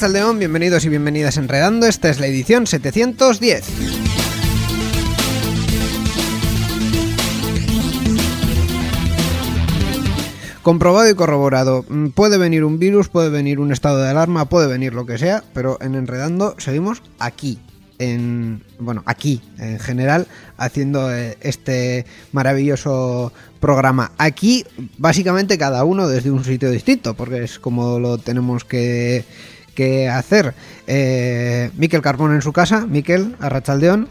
A León, bienvenidos y bienvenidas Enredando, esta es la edición 710. Comprobado y corroborado. Mm, puede venir un virus, puede venir un estado de alarma, puede venir lo que sea, pero en Enredando seguimos aquí. En, bueno, aquí en general, haciendo eh, este maravilloso programa. Aquí, básicamente, cada uno desde un sitio distinto, porque es como lo tenemos que, que hacer. Eh, Miquel Carbón en su casa, Miquel Arrachaldeón.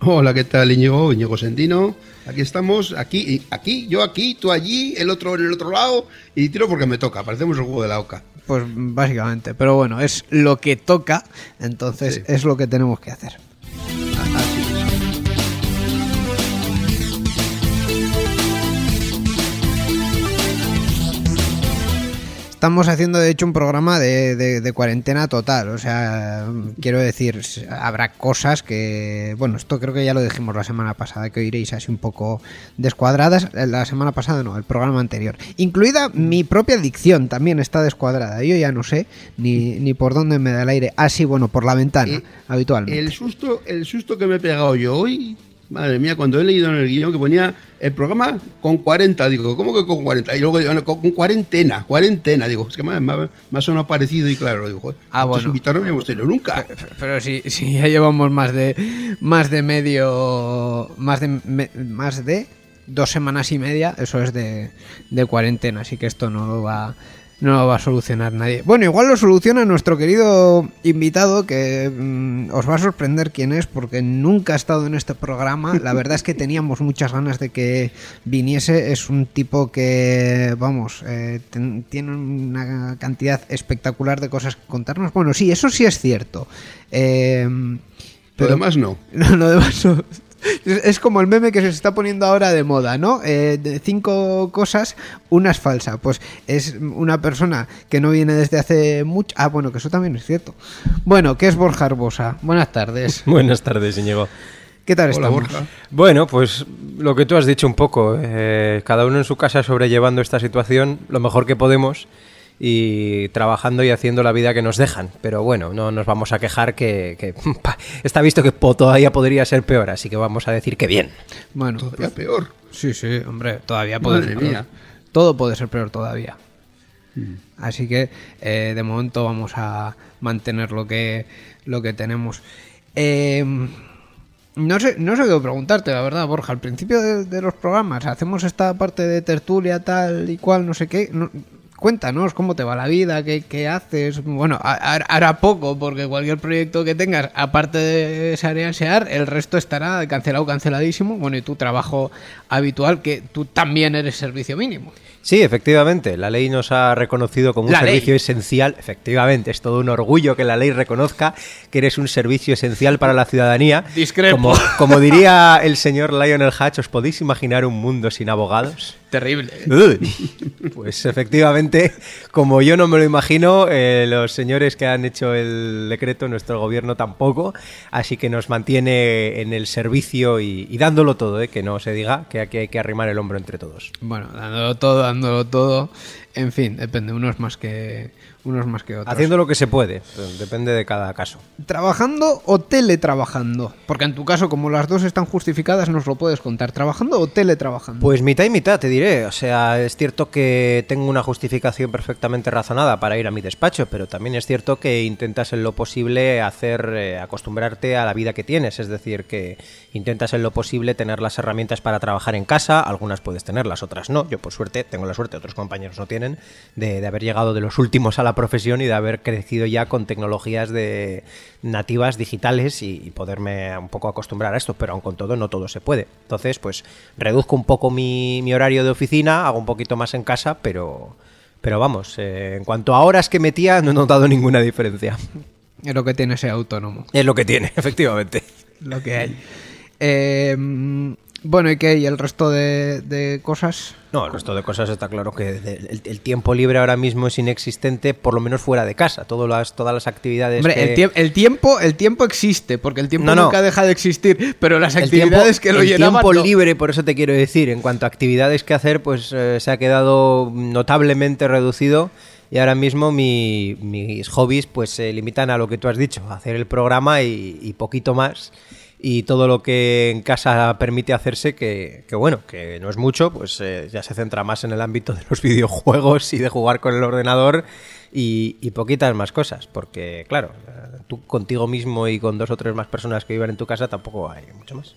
Hola, ¿qué tal Íñigo? Íñigo Sendino. Aquí estamos, aquí, aquí, yo aquí, tú allí, el otro en el otro lado y tiro porque me toca, parecemos el juego de la oca. Pues básicamente, pero bueno, es lo que toca, entonces es lo que tenemos que hacer. Estamos haciendo de hecho un programa de, cuarentena total, o sea, quiero decir, habrá cosas que, bueno, esto creo que ya lo dijimos la semana pasada, que oiréis así un poco descuadradas, la semana pasada no, el programa anterior, incluida mi propia dicción también está descuadrada, yo ya no sé ni, ni por dónde me da el aire, así ah, bueno, por la ventana, eh, habitualmente. El susto, el susto que me he pegado yo hoy Madre mía, cuando he leído en el guion que ponía el programa con 40, digo, ¿cómo que con 40? Y luego digo, con cuarentena, cuarentena, digo, es que me, ha sonado parecido y claro, digo, ah, bueno. invitaron no hemos tenido nunca. Pero, si, si, ya llevamos más de más de medio, más de, más de dos semanas y media, eso es de, de cuarentena, así que esto no lo va no lo va a solucionar nadie. Bueno, igual lo soluciona nuestro querido invitado, que mm, os va a sorprender quién es, porque nunca ha estado en este programa. La verdad es que teníamos muchas ganas de que viniese. Es un tipo que, vamos, eh, tiene una cantidad espectacular de cosas que contarnos. Bueno, sí, eso sí es cierto. Eh, pero, lo demás no. No, lo demás no. Es como el meme que se está poniendo ahora de moda, ¿no? Eh, de cinco cosas, una es falsa. Pues es una persona que no viene desde hace mucho. Ah, bueno, que eso también es cierto. Bueno, ¿qué es Borja Arbosa? Buenas tardes. Buenas tardes, Íñigo. ¿Qué tal está Borja? Bueno, pues lo que tú has dicho un poco. Eh, cada uno en su casa sobrellevando esta situación lo mejor que podemos y trabajando y haciendo la vida que nos dejan. Pero bueno, no nos vamos a quejar que, está visto que todavía podría ser peor, así que vamos a decir que bien. Bueno, todavía peor. Sí, sí, hombre, todavía puede ser peor. Todo puede ser peor todavía. Mm. Así que eh, de momento vamos a mantener lo que, lo que tenemos. Em, no sé, no sé qué preguntarte, la verdad, Borja. Al principio de, los programas hacemos esta parte de tertulia, tal y cual, no sé qué cuéntanos cómo te va la vida, qué, haces. Bueno, hará poco, porque cualquier proyecto que tengas, aparte de Sear, el resto estará cancelado, canceladísimo. Bueno, y tu trabajo habitual, que tú también eres servicio mínimo. Sí, efectivamente, la ley nos ha reconocido como un servicio esencial. Efectivamente, es todo un orgullo que la ley reconozca que eres un servicio esencial para la ciudadanía. Discrepo. Como, como diría el señor Lionel Hatch, ¿os podéis imaginar un mundo sin abogados? Terrible. Pues efectivamente, como yo no me lo imagino, eh, los señores que han hecho el decreto, nuestro gobierno tampoco, así que nos mantiene en el servicio y, dándolo todo, eh, que no se diga que aquí hay que arrimar el hombro entre todos. Bueno, dándolo todo, todo, en fin, depende, unos más que unos más que otros. Haciendo lo que se puede, depende de cada caso. ¿Trabajando o teletrabajando? Porque en tu caso, como las dos están justificadas, nos lo puedes contar. ¿Trabajando o teletrabajando? Pues mitad y mitad, te diré. O sea, es cierto que tengo una justificación perfectamente razonada para ir a mi despacho, pero también es cierto que intentas en lo posible hacer, eh, acostumbrarte a la vida que tienes. Es decir, que intentas en lo posible tener las herramientas para trabajar en casa. Algunas puedes tenerlas, otras no. Yo, por suerte, tengo la suerte, otros compañeros no tienen, de, de haber llegado de los últimos a la profesión y de haber crecido ya con tecnologías de nativas digitales y, poderme un poco acostumbrar a esto, pero aun con todo no todo se puede. Entonces, pues reduzco un poco mi, horario de oficina, hago un poquito más en casa, pero, pero vamos, eh, en cuanto a horas que metía no he notado ninguna diferencia. Es lo que tiene ser autónomo. Es lo que tiene, efectivamente. lo que hay. Eh, bueno, ¿y qué? ¿Y el resto de, cosas? No, el resto de cosas está claro que el, tiempo libre ahora mismo es inexistente, por lo menos fuera de casa. Todas las, todas las actividades. Hombre, el, tiempo, el tiempo existe, porque el tiempo nunca deja de existir, pero las actividades que lo el llenaban. El tiempo libre, por eso te quiero decir, en cuanto a actividades que hacer, pues eh, se ha quedado notablemente reducido. Y ahora mismo mis hobbies pues se limitan a lo que tú has dicho, hacer el programa y poquito más y todo lo que en casa permite hacerse, que, bueno, que no es mucho, pues eh, ya se centra más en el ámbito de los videojuegos y de jugar con el ordenador y, poquitas más cosas, porque claro, tú contigo mismo y con dos o tres más personas que vivan en tu casa tampoco hay mucho más.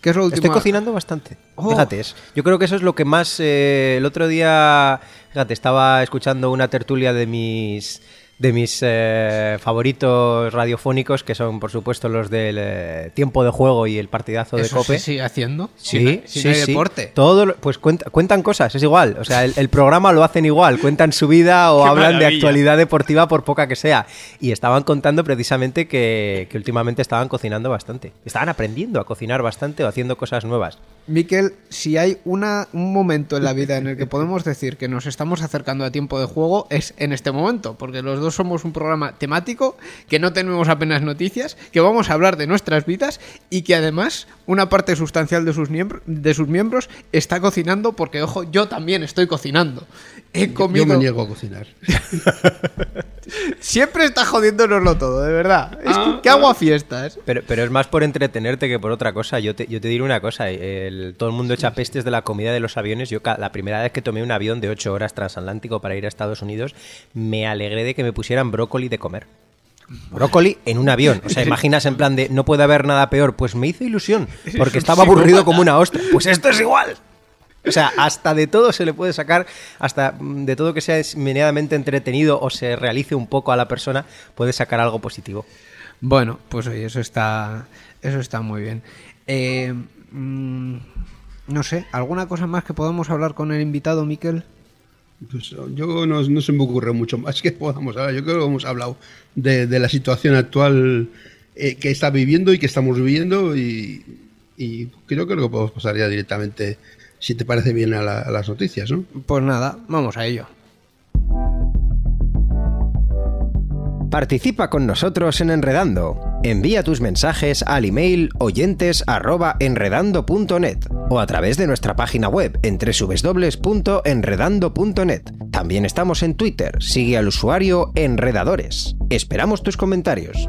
¿Qué es lo Estoy cocinando bastante. Oh. Fíjate, yo creo que eso es lo que más... Eh, el otro día, fíjate, estaba escuchando una tertulia de mis de mis eh, favoritos radiofónicos, que son por supuesto los del eh, tiempo de juego y el partidazo de Cope. ¿Se sigue haciendo? Sí, sí, deporte. Todo, pues cuentan cosas, es igual. O sea, el, programa lo hacen igual, cuentan su vida o hablan de actualidad deportiva por poca que sea. Y estaban contando precisamente que, que últimamente estaban cocinando bastante. Estaban aprendiendo a cocinar bastante o haciendo cosas nuevas. Miquel, si hay una, un momento en la vida en el que podemos decir que nos estamos acercando a tiempo de juego, es en este momento, porque los dos somos un programa temático, que no tenemos apenas noticias, que vamos a hablar de nuestras vidas y que además una parte sustancial de sus, miembros, de sus miembros está cocinando, porque ojo, yo también estoy cocinando. He comido... Yo me niego a cocinar. Siempre está jodiéndonoslo todo, de verdad. Es ah, que, hago a fiestas. Pero, pero es más por entretenerte que por otra cosa. Yo te, yo te diré una cosa. todo el mundo echa pestes de la comida de los aviones. Yo la primera vez que tomé un avión de 8 horas transatlántico para ir a Estados Unidos, me alegré de que me pusieran brócoli de comer. Brócoli en un avión. O sea, imaginas en plan de no puede haber nada peor. Pues me hizo ilusión, porque estaba aburrido como una ostra. Pues esto es igual. O sea, hasta de todo se le puede sacar, hasta de todo que sea medianamente entretenido o se realice un poco a la persona, puede sacar algo positivo. Bueno, pues oye, eso está, eso está muy bien. Eh, mm, no sé, ¿alguna cosa más que podamos hablar con el invitado, Miquel? Pues yo no, se me ocurre mucho más que podamos hablar. Yo creo que hemos hablado de, la situación actual eh, que está viviendo y que estamos viviendo y, y creo que lo podemos pasar ya directamente si te parece bien a, las noticias, ¿no? Pues nada, vamos a ello. Participa con nosotros en Enredando. Envía tus mensajes al email oyentes@enredando.net o a través de nuestra página web en www.enredando.net. También estamos en Twitter. Sigue al usuario Enredadores. Esperamos tus comentarios.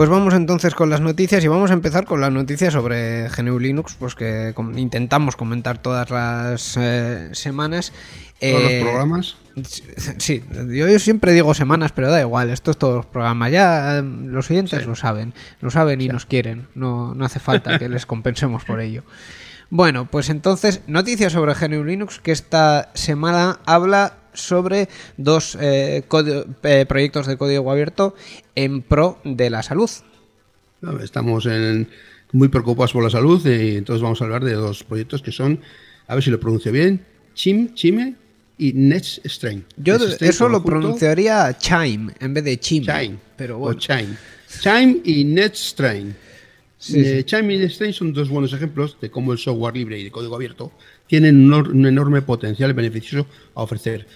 Pues vamos entonces con las noticias y vamos a empezar con las noticias sobre GNU Linux, pues que intentamos comentar todas las eh, semanas. ¿Todos los eh, programas? Sí, yo, siempre digo semanas, pero da igual, esto es todos los programas. Ya eh, los oyentes lo saben, lo saben y nos quieren, no, no hace falta que les compensemos por ello. Bueno, pues entonces, noticias sobre GNU Linux, que esta semana habla sobre dos eh, eh, proyectos de código abierto en pro de la salud. Estamos en, muy preocupados por la salud. Y entonces vamos a hablar de dos proyectos que son, a ver si lo pronuncio bien, Chim, Chime y Next Strain. Yo eso lo pronunciaría Chime en vez de Chime. Chime. Pero bueno. O Chime. Chime y Next Strain. Eh, Chime y Next Strain son dos buenos ejemplos de cómo el software libre y de código abierto tienen un enorme potencial beneficioso a ofrecer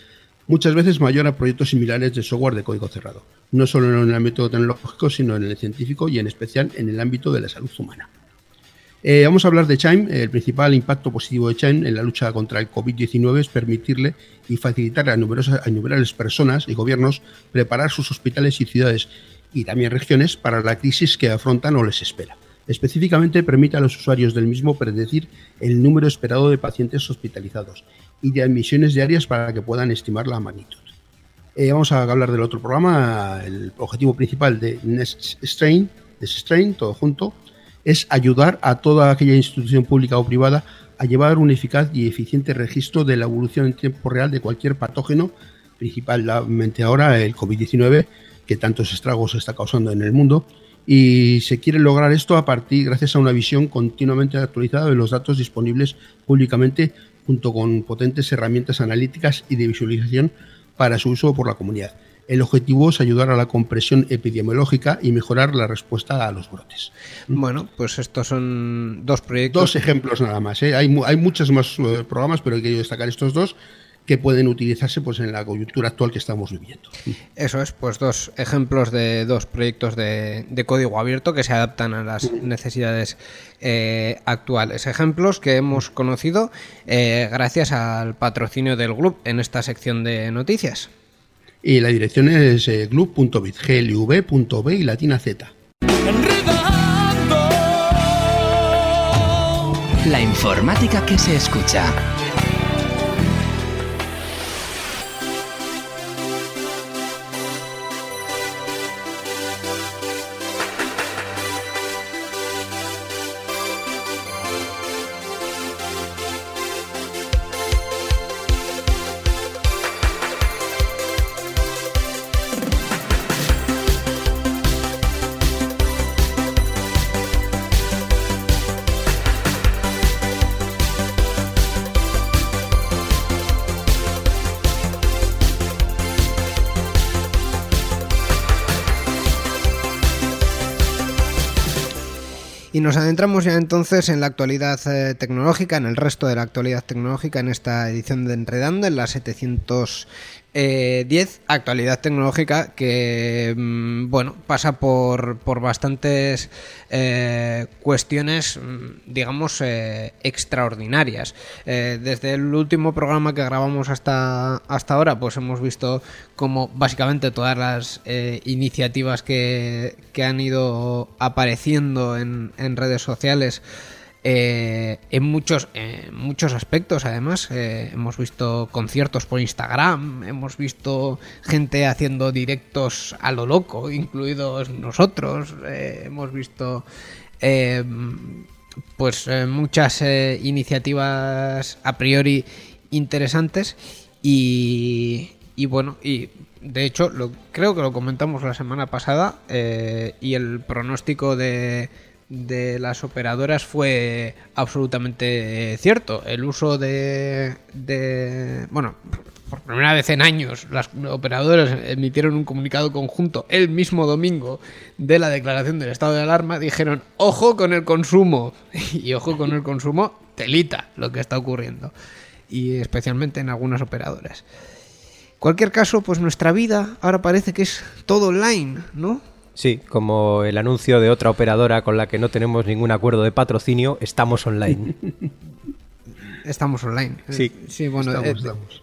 muchas veces mayor a proyectos similares de software de código cerrado, no solo en el ámbito tecnológico, sino en el científico y en especial en el ámbito de la salud humana. Eh, vamos a hablar de Chime. El principal impacto positivo de Chime en la lucha contra el COVID-19 es permitirle y facilitar a, numerosas, a innumerables personas y gobiernos preparar sus hospitales y ciudades y también regiones para la crisis que afrontan o les espera. Específicamente permite a los usuarios del mismo predecir el número esperado de pacientes hospitalizados y de admisiones diarias para que puedan estimar la magnitud. Eh, vamos a hablar del otro programa. El objetivo principal de Next Strain, Strain, todo junto, es ayudar a toda aquella institución pública o privada a llevar un eficaz y eficiente registro de la evolución en tiempo real de cualquier patógeno, principalmente ahora el COVID-19, que tantos estragos está causando en el mundo, y se quiere lograr esto a partir gracias a una visión continuamente actualizada de los datos disponibles públicamente junto con potentes herramientas analíticas y de visualización para su uso por la comunidad. El objetivo es ayudar a la compresión epidemiológica y mejorar la respuesta a los brotes. Bueno, pues estos son dos proyectos. Dos ejemplos nada más. ¿eh? Hay, hay muchos más eh, programas, pero he querido destacar estos dos que pueden utilizarse pues en la coyuntura actual que estamos viviendo. Eso es, pues dos ejemplos de dos proyectos de, código abierto que se adaptan a las necesidades eh, actuales. Ejemplos que hemos conocido eh, gracias al patrocinio del club en esta sección de noticias. Y la dirección es eh, glub.bit, glv.b y latina z. La informática que se escucha. Nos adentramos ya entonces en la actualidad eh, tecnológica, en el resto de la actualidad tecnológica, en esta edición de Enredando, en la 700 10, eh, actualidad tecnológica que, mm, bueno, pasa por, por bastantes eh, cuestiones, mm, digamos, eh, extraordinarias. desde el último programa que grabamos hasta, hasta ahora, pues hemos visto como básicamente todas las iniciativas que, que, han ido apareciendo en, en redes sociales eh, en muchos, muchos aspectos, además, eh, hemos visto conciertos por Instagram, hemos visto gente haciendo directos a lo loco, incluidos nosotros, eh, hemos visto pues muchas iniciativas a priori interesantes y, y bueno, y de hecho, lo, creo que lo comentamos la semana pasada y el pronóstico de de las operadoras fue absolutamente cierto. El uso de, de, bueno, por primera vez en años, las operadoras emitieron un comunicado conjunto el mismo domingo de la declaración del estado de alarma. Dijeron, ojo con el consumo. Y ojo con el consumo, telita lo que está ocurriendo. Y especialmente en algunas operadoras. Cualquier caso, pues nuestra vida ahora parece que es todo online, ¿no? Sí, como el anuncio de otra operadora con la que no tenemos ningún acuerdo de patrocinio, estamos online. Estamos online. Sí, sí bueno, eh,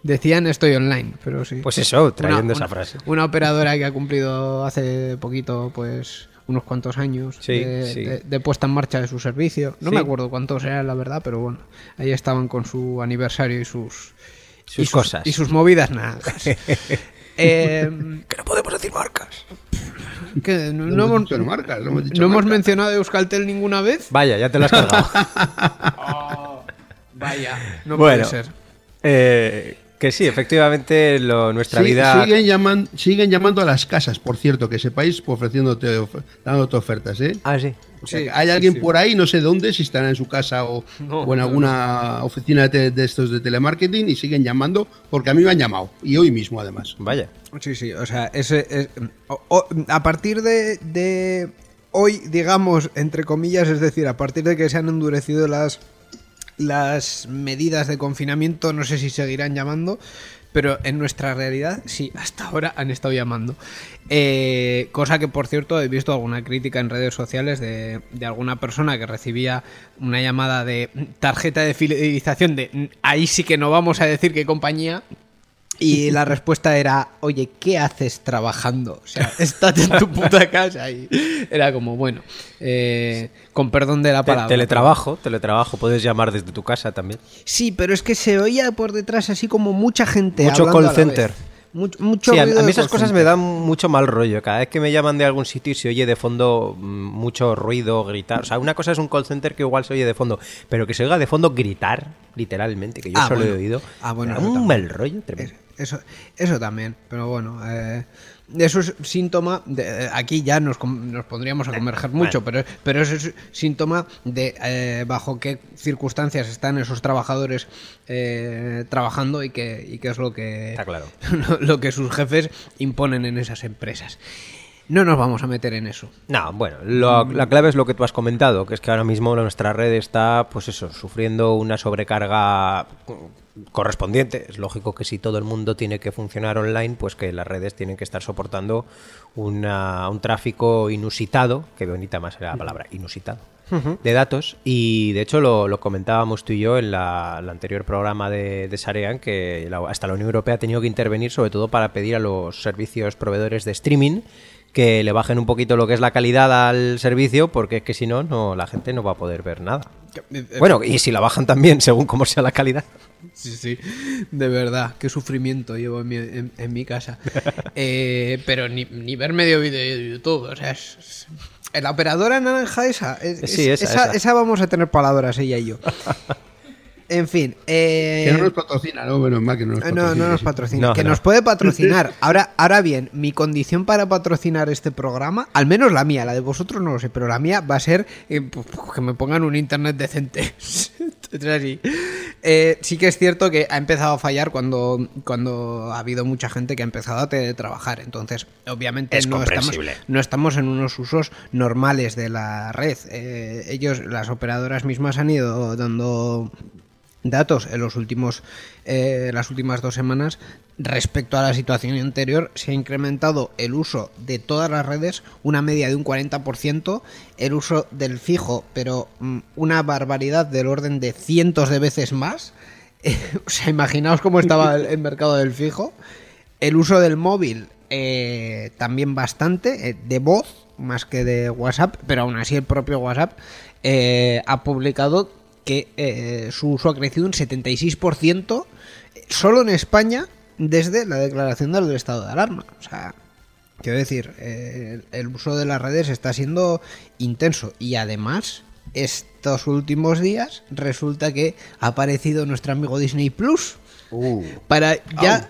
decían estoy online, pero sí. Pues eso, trayendo esa frase. Una operadora que ha cumplido hace poquito, pues unos cuantos años de, puesta en marcha de su servicio. No me acuerdo cuántos eran, la verdad, pero bueno, ahí estaban con su aniversario y sus, sus, cosas. Y sus movidas nada. eh, que no podemos decir marcas. Que no, hemos, marcas, no hemos, mencionado Euskaltel ninguna vez. Vaya, ya te lo has cargado. Oh, vaya, no puede ser. Eh, Que sí, efectivamente lo, nuestra Sí, vida... siguen, llaman- siguen llamando a las casas, por cierto, que sepáis, ofreciéndote, of- dándote ofertas, ¿eh? Ah, sí. O sea, Sí, que hay sí, alguien sí. por ahí, no sé dónde, si estará en su casa o, No, o en no, alguna oficina de, de estos de telemarketing y siguen llamando porque a mí me han llamado y hoy mismo además. Vaya. Sí, sí, o sea, ese, es- o- o- a partir de, de hoy, digamos, entre comillas, es decir, a partir de que se han endurecido las, las medidas de confinamiento, no sé si seguirán llamando, pero en nuestra realidad sí, hasta ahora han estado llamando. Eh, cosa que, por cierto, he visto alguna crítica en redes sociales de, de alguna persona que recibía una llamada de tarjeta de fidelización de ahí sí que no vamos a decir qué compañía. Y la respuesta era, oye, ¿qué haces trabajando? O sea, estate en tu puta casa. Y era como, bueno, eh, con perdón de la palabra. teletrabajo, teletrabajo, puedes llamar desde tu casa también. Sí, pero es que se oía por detrás así como mucha gente. Mucho hablando call a la center. vez. Mucho, mucho Sí, a, mí esas cosas me dan mucho mal rollo. Cada vez que me llaman de algún sitio y se oye de fondo mm, mucho ruido, gritar. O sea, una cosa es un call center que igual se oye de fondo, pero que se oiga de fondo gritar, literalmente, que yo Ah, solo bueno. he oído. Ah, bueno, me da un también. mal rollo tremendo. Eso, eso también, pero bueno, eh, eso es síntoma de, eh, aquí ya nos, nos pondríamos a converger mucho, pero, pero eso es síntoma de eh, bajo qué circunstancias están esos trabajadores eh, trabajando y qué, y qué es lo que, Está claro. lo, lo que sus jefes imponen en esas empresas. No nos vamos a meter en eso. No, bueno, lo- la clave es lo que tú has comentado, que es que ahora mismo nuestra red está, pues eso, sufriendo una sobrecarga correspondiente. Es lógico que si todo el mundo tiene que funcionar online, pues que las redes tienen que estar soportando una- un tráfico inusitado, que bonita más era la palabra, inusitado, de datos. Y de hecho lo, lo comentábamos tú y yo en la, el anterior programa de, de Sarean, que la- hasta la Unión Europea ha tenido que intervenir sobre todo para pedir a los servicios proveedores de streaming que le bajen un poquito lo que es la calidad al servicio, porque es que si no, no la gente no va a poder ver nada. Bueno, y si la bajan también, según cómo sea la calidad. Sí, sí, de verdad, qué sufrimiento llevo en mi, en- en mi casa. Eh, pero ni, ni ver medio vídeo de YouTube, o sea, es, es- la operadora naranja esa, es- Sí, es- esa, esa, esa. esa vamos a tener palabras ella y yo. En fin, eh, Que no nos patrocina, ¿no? Menos mal que no nos eh, patrocina. no, no nos patrocina. No, que no. nos puede patrocinar. Ahora, ahora bien, mi condición para patrocinar este programa, al menos la mía, la de vosotros no lo sé, pero la mía va a ser eh, pu- pu- que me pongan un internet decente. Entonces, así. Eh, sí que es cierto que ha empezado a fallar cuando, cuando ha habido mucha gente que ha empezado a teletrabajar. Entonces, obviamente Es no estamos, no estamos en unos usos normales de la red. Eh, ellos, las operadoras mismas han ido dando datos en los últimos eh, las últimas dos semanas respecto a la situación anterior se ha incrementado el uso de todas las redes una media de un 40% el uso del fijo pero mm, una barbaridad del orden de cientos de veces más. Eh, o sea imaginaos cómo estaba el, mercado del fijo. El uso del móvil eh, también bastante eh, de voz más que de WhatsApp pero aún así el propio WhatsApp eh, ha publicado que eh, su uso ha crecido un 76% solo en España desde la declaración del estado de alarma. O sea, quiero decir, eh, el, uso de las redes está siendo intenso y además estos últimos días resulta que ha aparecido nuestro amigo Disney Plus Uh, para ya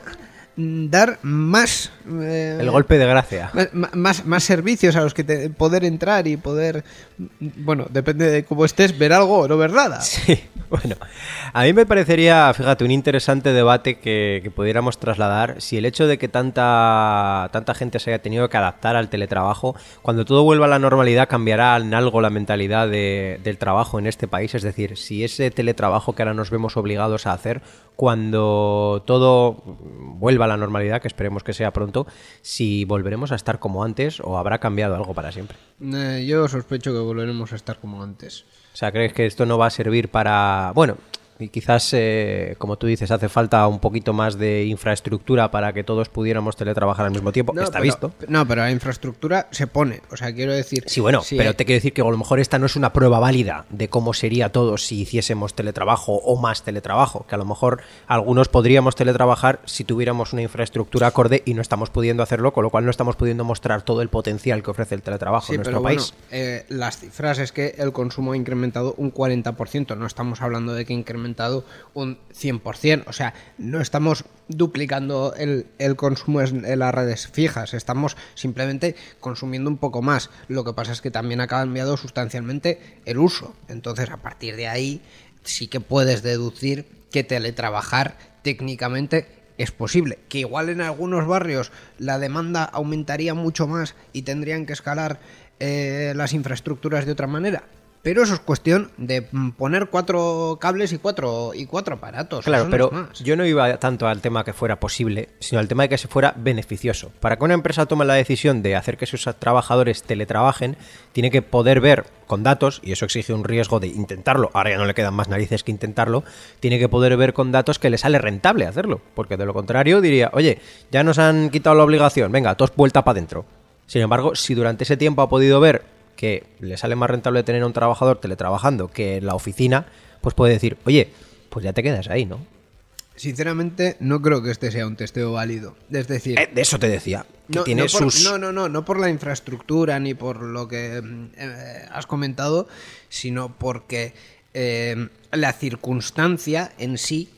dar más eh, El golpe de gracia. más, más, más servicios a los que te- poder entrar y poder, bueno, depende de cómo estés, ver algo o no ver nada. Sí, bueno, a mí me parecería, fíjate, un interesante debate que, que pudiéramos trasladar si el hecho de que tanta, tanta gente se haya tenido que adaptar al teletrabajo, cuando todo vuelva a la normalidad cambiará en algo la mentalidad de- del trabajo en este país, es decir, si ese teletrabajo que ahora nos vemos obligados a hacer, cuando todo vuelva a la normalidad, que esperemos que sea pronto, si volveremos a estar como antes o habrá cambiado algo para siempre. Eh, yo sospecho que volveremos a estar como antes. O sea, ¿crees que esto no va a servir para... Bueno, y quizás, eh, como tú dices, hace falta un poquito más de infraestructura para que todos pudiéramos teletrabajar al mismo tiempo? Está pero- visto. No, pero la infraestructura se pone. O sea, quiero decir. Sí, bueno, pero te quiero decir que a lo mejor esta no es una prueba válida de cómo sería todo si hiciésemos teletrabajo o más teletrabajo. Que a lo mejor algunos podríamos teletrabajar si tuviéramos una infraestructura acorde y no estamos pudiendo hacerlo, con lo cual no estamos pudiendo mostrar todo el potencial que ofrece el teletrabajo Sí, en pero nuestro bueno, país. eh, las cifras es que el consumo ha incrementado un 40%. No estamos hablando de que ha incrementado un 100%. O sea, no estamos duplicando el, consumo en, en las redes fijas, estamos simplemente consumiendo un poco más. Lo que pasa es que también ha cambiado sustancialmente el uso. Entonces, a partir de ahí, sí que puedes deducir que teletrabajar técnicamente es posible. Que igual en algunos barrios la demanda aumentaría mucho más y tendrían que escalar eh, las infraestructuras de otra manera. Pero eso es cuestión de mm, poner cuatro cables y cuatro, y cuatro aparatos. Claro, pero más. yo no iba tanto al tema que fuera posible, sino al tema de que se fuera beneficioso. Para que una empresa tome la decisión de hacer que sus trabajadores teletrabajen, tiene que poder ver con datos, y eso exige un riesgo de intentarlo, ahora ya no le quedan más narices que intentarlo, tiene que poder ver con datos que le sale rentable hacerlo, porque de lo contrario diría, oye, ya nos han quitado la obligación, venga, todos vuelta para adentro. Sin embargo, si durante ese tiempo ha podido ver que le sale más rentable tener a un trabajador teletrabajando que en la oficina, pues puede decir, oye, pues ya te quedas ahí, ¿no? Sinceramente, no creo que este sea un testeo válido. Es decir, Eh, de eso te decía, que no, tiene no por, sus... no, no, no, no por la infraestructura ni por lo que eh, has comentado, sino porque eh, la circunstancia en sí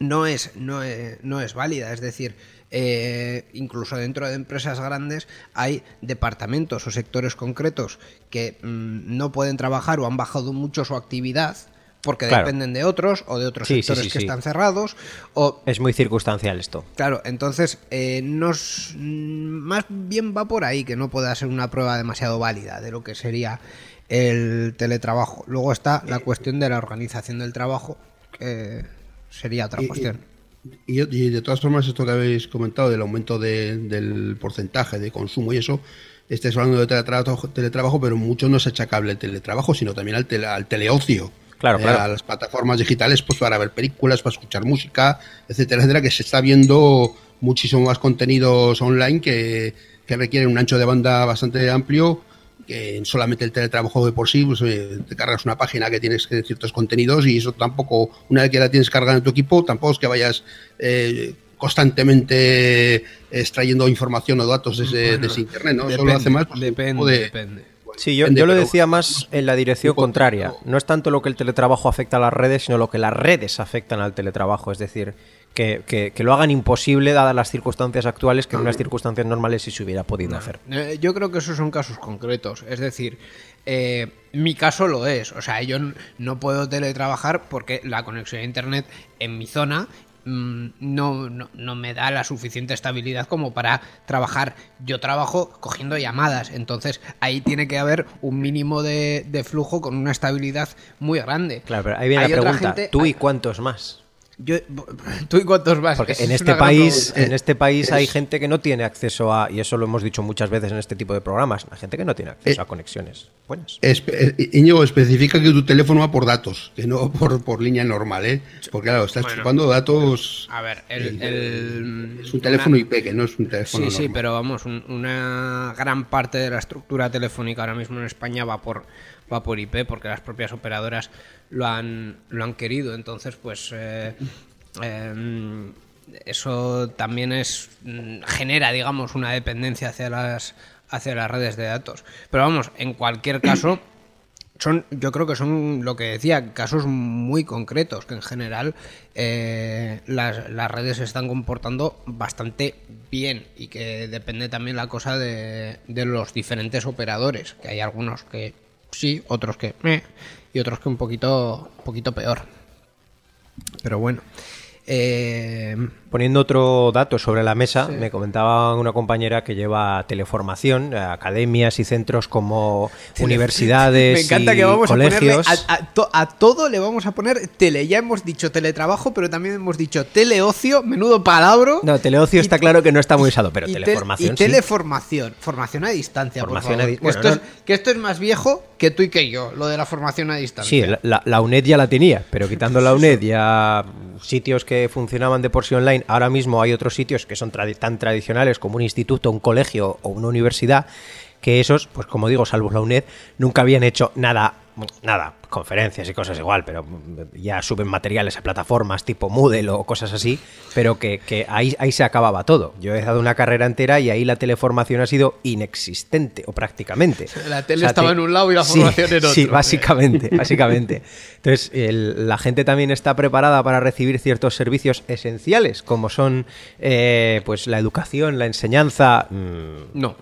no es, no es, no es válida. Es decir, eh, incluso dentro de empresas grandes hay departamentos o sectores concretos que mm, no pueden trabajar o han bajado mucho su actividad porque Claro. dependen de otros o de otros Sí, sectores sí, que sí. están cerrados o Es muy circunstancial esto. Claro, entonces eh, nos mm, más bien va por ahí que no pueda ser una prueba demasiado válida de lo que sería el teletrabajo. Luego está la cuestión de la organización del trabajo, que sería otra Y- cuestión. Y, y de todas formas, esto que habéis comentado del aumento de- del porcentaje de consumo y eso, estáis hablando de teletrabajo, teletrabajo, pero mucho no es achacable al teletrabajo, sino también al, tele- al teleocio. Claro, Eh, claro. A las plataformas digitales pues para ver películas, para escuchar música, etcétera, etcétera, que se está viendo muchísimo más contenidos online que, que requieren un ancho de banda bastante amplio que solamente el teletrabajo de por sí, pues oye, te cargas una página que tienes que ciertos contenidos y eso tampoco, una vez que la tienes cargada en tu equipo, tampoco es que vayas eh, constantemente extrayendo información o datos desde, desde internet, ¿no? Solo hace más pues, depende, de- depende. Sí, yo, yo lo decía más en la dirección contraria. No es tanto lo que el teletrabajo afecta a las redes, sino lo que las redes afectan al teletrabajo. Es decir, que, que- que lo hagan imposible dadas las circunstancias actuales, que en unas circunstancias normales sí se hubiera podido hacer. Eh, Yo creo que esos son casos concretos. Es decir, eh, mi caso lo es. O sea, yo no puedo teletrabajar porque la conexión a internet en mi zona no, no, no me da la suficiente estabilidad como para trabajar. Yo trabajo cogiendo llamadas. Entonces ahí tiene que haber un mínimo de, de flujo con una estabilidad muy grande. Claro, pero ahí viene Hay la pregunta. gente- ¿Tú y cuántos más? Yo- ¿Tú y cuántos más? Porque en es este país, en este país hay gente que no tiene acceso a, y eso lo hemos dicho muchas veces en este tipo de programas, hay gente que no tiene acceso Eh, a conexiones buenas. Espe- eh, Íñigo, especifica que tu teléfono va por datos, que no por, por línea normal, ¿eh? Porque claro, estás Bueno. chupando datos. A ver, el, el- Es un teléfono una- IP, que no es un teléfono Sí, sí, pero vamos, un- una gran parte de la estructura telefónica ahora mismo en España va por va por IP porque las propias operadoras lo han lo han querido, entonces pues eh, eh, eso también es mm, genera, digamos, una dependencia hacia las hacia las redes de datos. Pero vamos, en cualquier caso son, yo creo que son lo que decía, casos muy concretos, que en general eh, las, las redes se están comportando bastante bien y que depende también la cosa de, de los diferentes operadores, que hay algunos que sí, otros que meh, y otros que un poquito, un poquito peor. Pero bueno. eh, Poniendo otro dato sobre la mesa, me comentaba una compañera que lleva teleformación, academias y centros como universidades Me encanta y que vamos colegios. a ponerle a, a to- a todo le vamos a poner tele. Ya hemos dicho teletrabajo, pero también hemos dicho teleocio, menudo palabro. No, teleocio está claro que no está muy usado, pero y teleformación y sí. teleformación, formación a distancia, por Formación a di- que, bueno, esto no- es, que esto es más viejo que tú y que yo, lo de la formación a distancia. Sí, la, UNED ya la tenía, pero quitando la UNED ya sitios que funcionaban de por sí online, ahora mismo hay otros sitios que son tan tradicionales como un instituto, un colegio o una universidad, que esos, pues como digo, salvo la UNED, nunca habían hecho nada nada, conferencias y cosas igual, pero ya suben materiales a plataformas tipo Moodle o cosas así, pero que, que ahí, ahí se acababa todo. Yo he dado una carrera entera y ahí la teleformación ha sido inexistente, o prácticamente. La tele O sea, estaba te- en un lado y la Sí, formación en otro. Sí, básicamente, básicamente. Entonces, el- la gente también está preparada para recibir ciertos servicios esenciales, como son eh, pues la educación, la enseñanza. mm, No.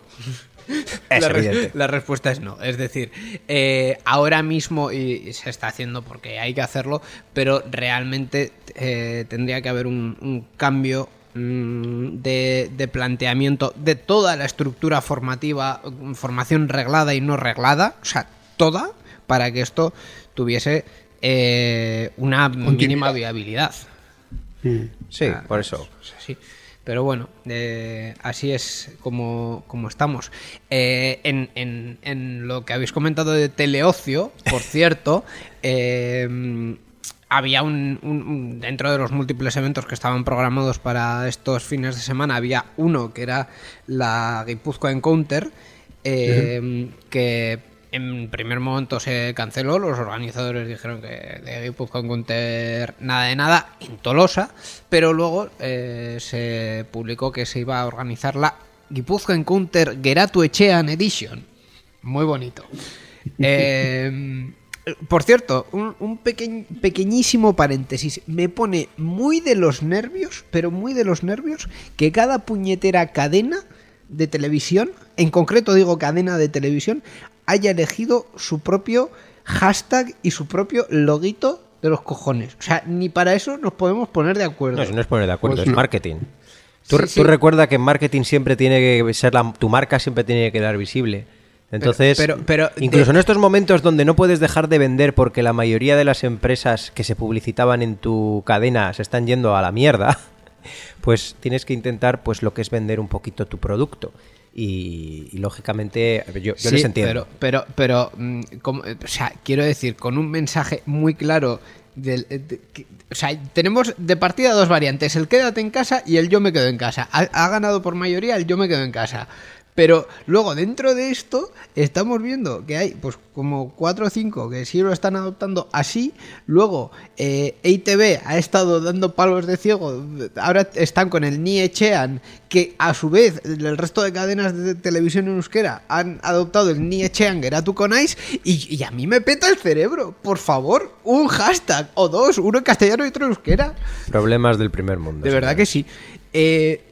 La, re- evidente. la respuesta es no. Es decir, eh, ahora mismo y se está haciendo porque hay que hacerlo, pero realmente eh, tendría que haber un, un cambio mm, de, de planteamiento de toda la estructura formativa, mm, formación reglada y no reglada, o sea, toda, para que esto tuviese eh, una mínima viabilidad. Sí, Ah, por eso. es así. Pero bueno, eh, así es como, como estamos. Eh, en, en- en lo que habéis comentado de teleocio, por cierto, eh, había un, un- un- Dentro de los múltiples eventos que estaban programados para estos fines de semana, había uno que era la Guipúzcoa Encounter, que en primer momento se canceló, los organizadores dijeron que de Guipúzcoa Encounter nada de nada, en Tolosa, pero luego eh, se publicó que se iba a organizar la Guipúzcoa Encounter Geratu Echean Edition. Muy bonito. Eh, por cierto, un, un pequeñ- pequeñísimo paréntesis. Me pone muy de los nervios, pero muy de los nervios, que cada puñetera cadena de televisión, en concreto digo cadena de televisión, haya elegido su propio hashtag y su propio loguito de los cojones. O sea, ni para eso nos podemos poner de acuerdo. No, si no es poner de acuerdo, Pues es no. marketing. Tú, Sí, tú sí. recuerda que en marketing siempre tiene que ser la, tu marca siempre tiene que quedar visible. Entonces, pero- pero incluso de- en estos momentos donde no puedes dejar de vender porque la mayoría de las empresas que se publicitaban en tu cadena se están yendo a la mierda, pues tienes que intentar pues lo que es vender un poquito tu producto. Y, y, lógicamente yo, yo Sí, les entiendo. Pero, pero, pero mm, como- o sea, quiero decir, con un mensaje muy claro. Del, eh, de- o sea, tenemos de partida dos variantes: el quédate en casa y el yo me quedo en casa. Ha, ha ganado por mayoría el yo me quedo en casa. Pero luego, dentro de esto, estamos viendo que hay pues como cuatro o cinco que sí lo están adoptando así. Luego, eh, EITB ha estado dando palos de ciego. Ahora están con el Ni Echean, que a su vez el resto de cadenas de televisión en euskera han adoptado el Ni Echean Geratu Conais. Y, y a mí me peta el cerebro. Por favor, un hashtag o dos, uno en castellano y otro en euskera. Problemas del primer mundo. De verdad que sí. Eh,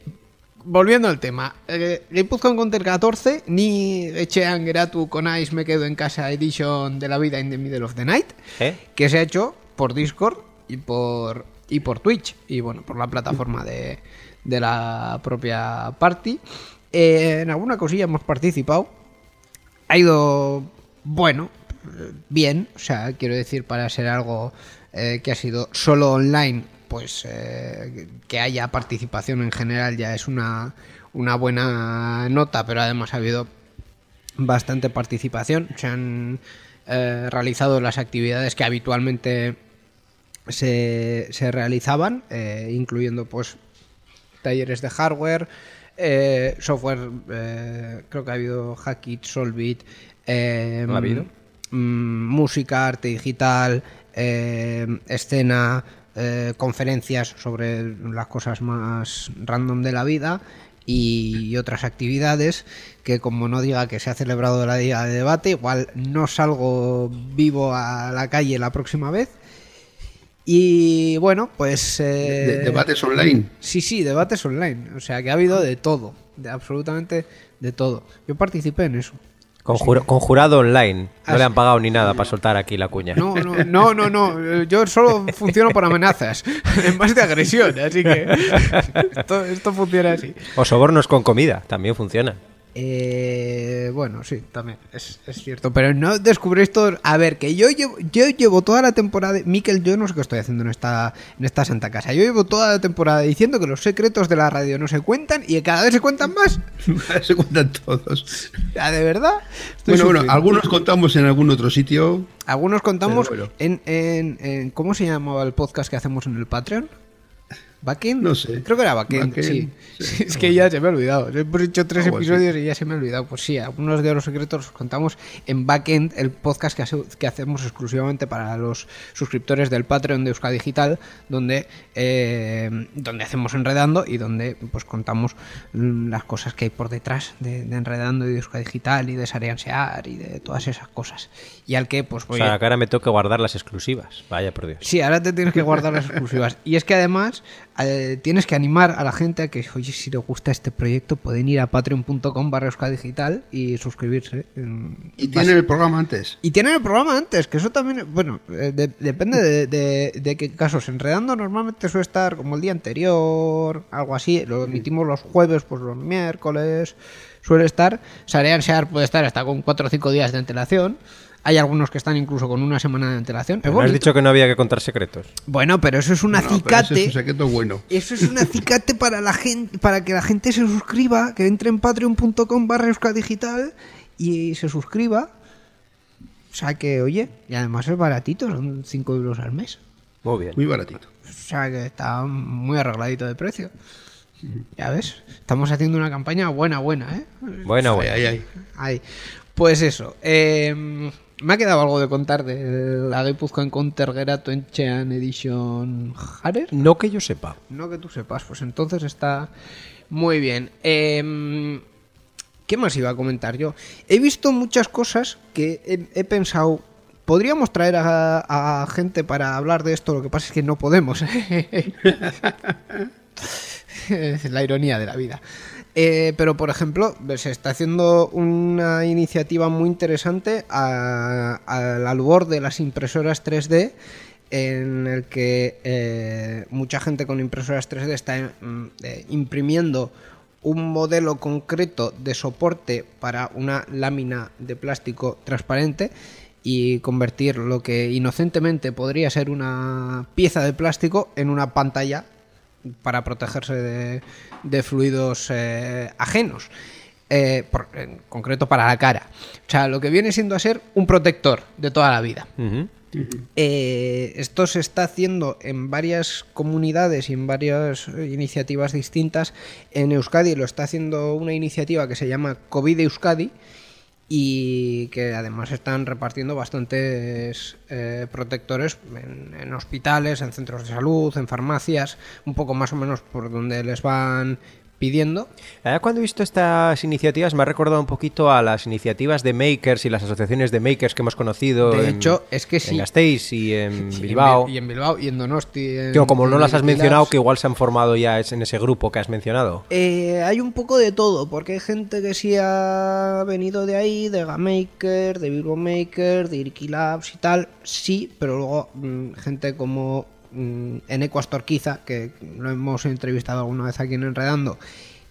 volviendo al tema. Eh, Guipúzcoa Encounter 14, ni Echean Geratu Conais me quedo en casa edition de la vida in the middle of the night. ¿Eh? Que se ha hecho por Discord y por, y por Twitch. Y bueno, por la plataforma de, de la propia party. Eh, en alguna cosilla hemos participado. Ha ido bueno, eh, bien. O sea, quiero decir, para ser algo que ha sido solo online, pues eh, que haya participación en general ya es una, una buena nota, pero además ha habido bastante participación. Se han eh, realizado las actividades que habitualmente se, se realizaban, eh, incluyendo pues talleres de hardware, eh, software, creo que ha habido Hackit, Solvit, ¿Ha habido? mm, música, arte digital, escena, eh, conferencias sobre las cosas más random de la vida y otras actividades que como no diga que se ha celebrado la día de debate, igual no salgo vivo a la calle la próxima vez. Y bueno, pues... eh, De- debates online. Sí, sí, debates online. O sea, que ha habido de todo, de absolutamente de todo. Yo participé en eso. Conjura- Conjurado online. No le han pagado ni nada para soltar aquí la cuña. No, no, no, no, no. Yo solo funciono por amenazas, en más de agresión, así que esto, esto funciona así. O sobornos con comida, también funciona. Eh, bueno, sí, también, es, es cierto. Pero no descubréis todo. A ver, que yo llevo, yo llevo toda la temporada. Miquel, yo no sé qué estoy haciendo en esta, en esta santa casa. Yo llevo toda la temporada diciendo que los secretos de la radio no se cuentan y que cada vez se cuentan más. Se cuentan todos. Ya, de verdad. Estoy Bueno, bueno, algunos contamos en algún otro sitio. Algunos contamos bueno. en, en, en- ¿Cómo se llamaba el podcast que hacemos en el Patreon? ¿Backend? No sé. Creo que era Backend, Backend, sí. sí. Es que ya se me ha olvidado. Hemos hecho tres episodios y ya se me ha olvidado. Pues sí, algunos de los secretos los contamos en Backend, el podcast que, hace- que hacemos exclusivamente para los suscriptores del Patreon de Euska Digital, donde, eh, donde hacemos Enredando y donde pues contamos las cosas que hay por detrás de, de Enredando y de Euska Digital y de Sareansear y de todas esas cosas. Y al que, pues O voy sea, a- que ahora me toca guardar las exclusivas. Vaya por Dios. Sí, ahora te tienes que guardar las exclusivas. Y es que además eh, tienes que animar a la gente a que, oye, si les gusta este proyecto, pueden ir a patreon.com barra digital y suscribirse. Mm, Y tienen el programa antes. y tienen el programa antes, que eso también, bueno, eh, de- depende de, de- de qué casos. Enredando normalmente suele estar como el día anterior, algo así. Lo emitimos los jueves, pues los miércoles suele estar. Sarean Sear puede estar hasta con 4 o 5 días de antelación. Hay algunos que están incluso con una semana de antelación. ¿Me has dicho que no había que contar secretos? Bueno, pero eso es un No, pero acicate. es un secreto bueno. Eso es un acicate para la gente, para que la gente se suscriba, que entre en patreon.com barra digital y se suscriba. O sea que, oye, y además es baratito, son 5 euros al mes. Muy bien. Muy baratito. O sea que está muy arregladito de precio. Ya ves, estamos haciendo una campaña buena, buena, ¿eh? Bueno, bueno. Ahí, ahí, ahí. Ahí. Pues eso. eh, me ha quedado algo de contar de la Counter Gerato Enchean Edition Harer. No que yo sepa. No que tú sepas, pues entonces está muy bien. Em, ¿Qué más iba a comentar yo? He visto muchas cosas que he, he pensado. Podríamos traer a, a gente para hablar de esto, lo que pasa es que no podemos. La ironía de la vida. Eh, pero, por ejemplo, se está haciendo una iniciativa muy interesante a- al albor de las impresoras 3D, en el que eh, mucha gente con impresoras 3D está mm, eh, imprimiendo un modelo concreto de soporte para una lámina de plástico transparente y convertir lo que inocentemente podría ser una pieza de plástico en una pantalla para protegerse de, de fluidos eh, ajenos. Eh, por- en concreto para la cara. O sea, lo que viene siendo a ser un protector de toda la vida. Eh, esto se está haciendo en varias comunidades y en varias iniciativas distintas. En Euskadi lo está haciendo una iniciativa que se llama COVID Euskadi y que además están repartiendo bastantes eh, protectores en, en hospitales, en centros de salud, en farmacias, un poco más o menos por donde les van pidiendo. Eh, Cuando he visto estas iniciativas me ha recordado un poquito a las iniciativas de makers y las asociaciones de makers que hemos conocido De en, hecho, es que sí. en Gasteiz y en Bilbao. Y en Bilbao y en Donosti. en- Digo, como no las has mencionado, que igual se han formado ya en ese grupo que has mencionado. Eh, hay un poco de todo, porque hay gente que sí ha venido de ahí, de GameMaker, de Bilbo Maker, de Iriki Labs y tal, sí, pero luego mm, gente como mm, Eneco Astorquiza, que lo hemos entrevistado alguna vez aquí en Enredando,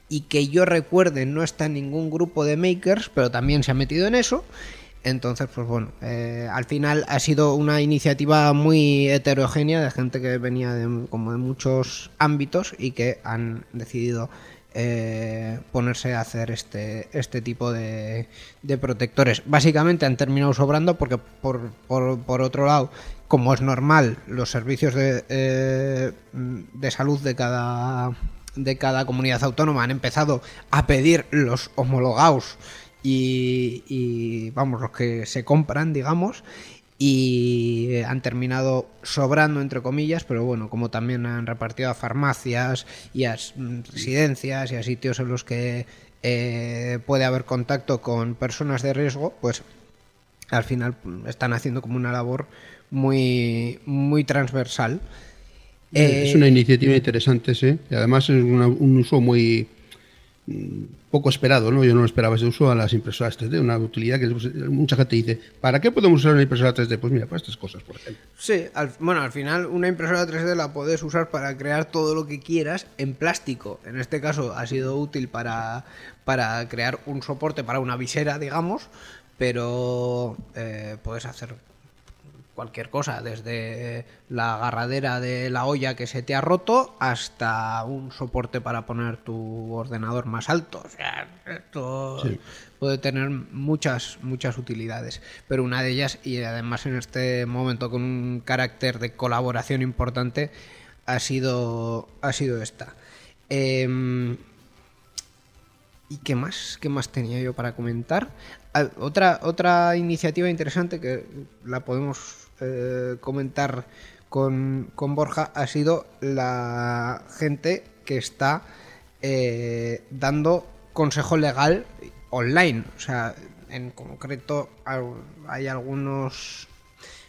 y que yo recuerde no está en ningún grupo de makers, pero también se ha metido en eso. Entonces, pues bueno, eh, al final ha sido una iniciativa muy heterogénea de gente que venía de, como de muchos ámbitos y que han decidido eh, ponerse a hacer este, este tipo de, de protectores. Básicamente han terminado sobrando porque por, por, otro lado, como es normal, los servicios de, eh, de salud de cada, de cada comunidad autónoma han empezado a pedir los homologados y, y, vamos, los que se compran, digamos, y han terminado sobrando, entre comillas, pero bueno, como también han repartido a farmacias y a mm, residencias y a sitios en los que eh, puede haber contacto con personas de riesgo, pues al final mm, están haciendo como una labor muy, muy transversal. es Eh, una iniciativa interesante, sí. Y además es una- un uso muy poco esperado, ¿no? Yo no esperaba ese uso a las impresoras 3D, una utilidad que pues, mucha gente dice, ¿para qué podemos usar una impresora 3D? Pues mira, para estas cosas, por ejemplo. Sí, al- bueno, al final una impresora 3D la puedes usar para crear todo lo que quieras en plástico. En este caso ha sido útil para, para crear un soporte para una visera, digamos, pero eh, puedes hacer cualquier cosa, desde la agarradera de la olla que se te ha roto hasta un soporte para poner tu ordenador más alto. O sea, esto puede tener muchas, muchas utilidades. Pero una de ellas, y además en este momento con un carácter de colaboración importante, ha sido, ha sido esta. Em, ¿Y qué más? ¿Qué más tenía yo para comentar? Ah, otra, otra iniciativa interesante que la podemos eh, comentar con, con, Borja ha sido la gente que está eh, dando consejo legal online. O sea, en concreto hay algunos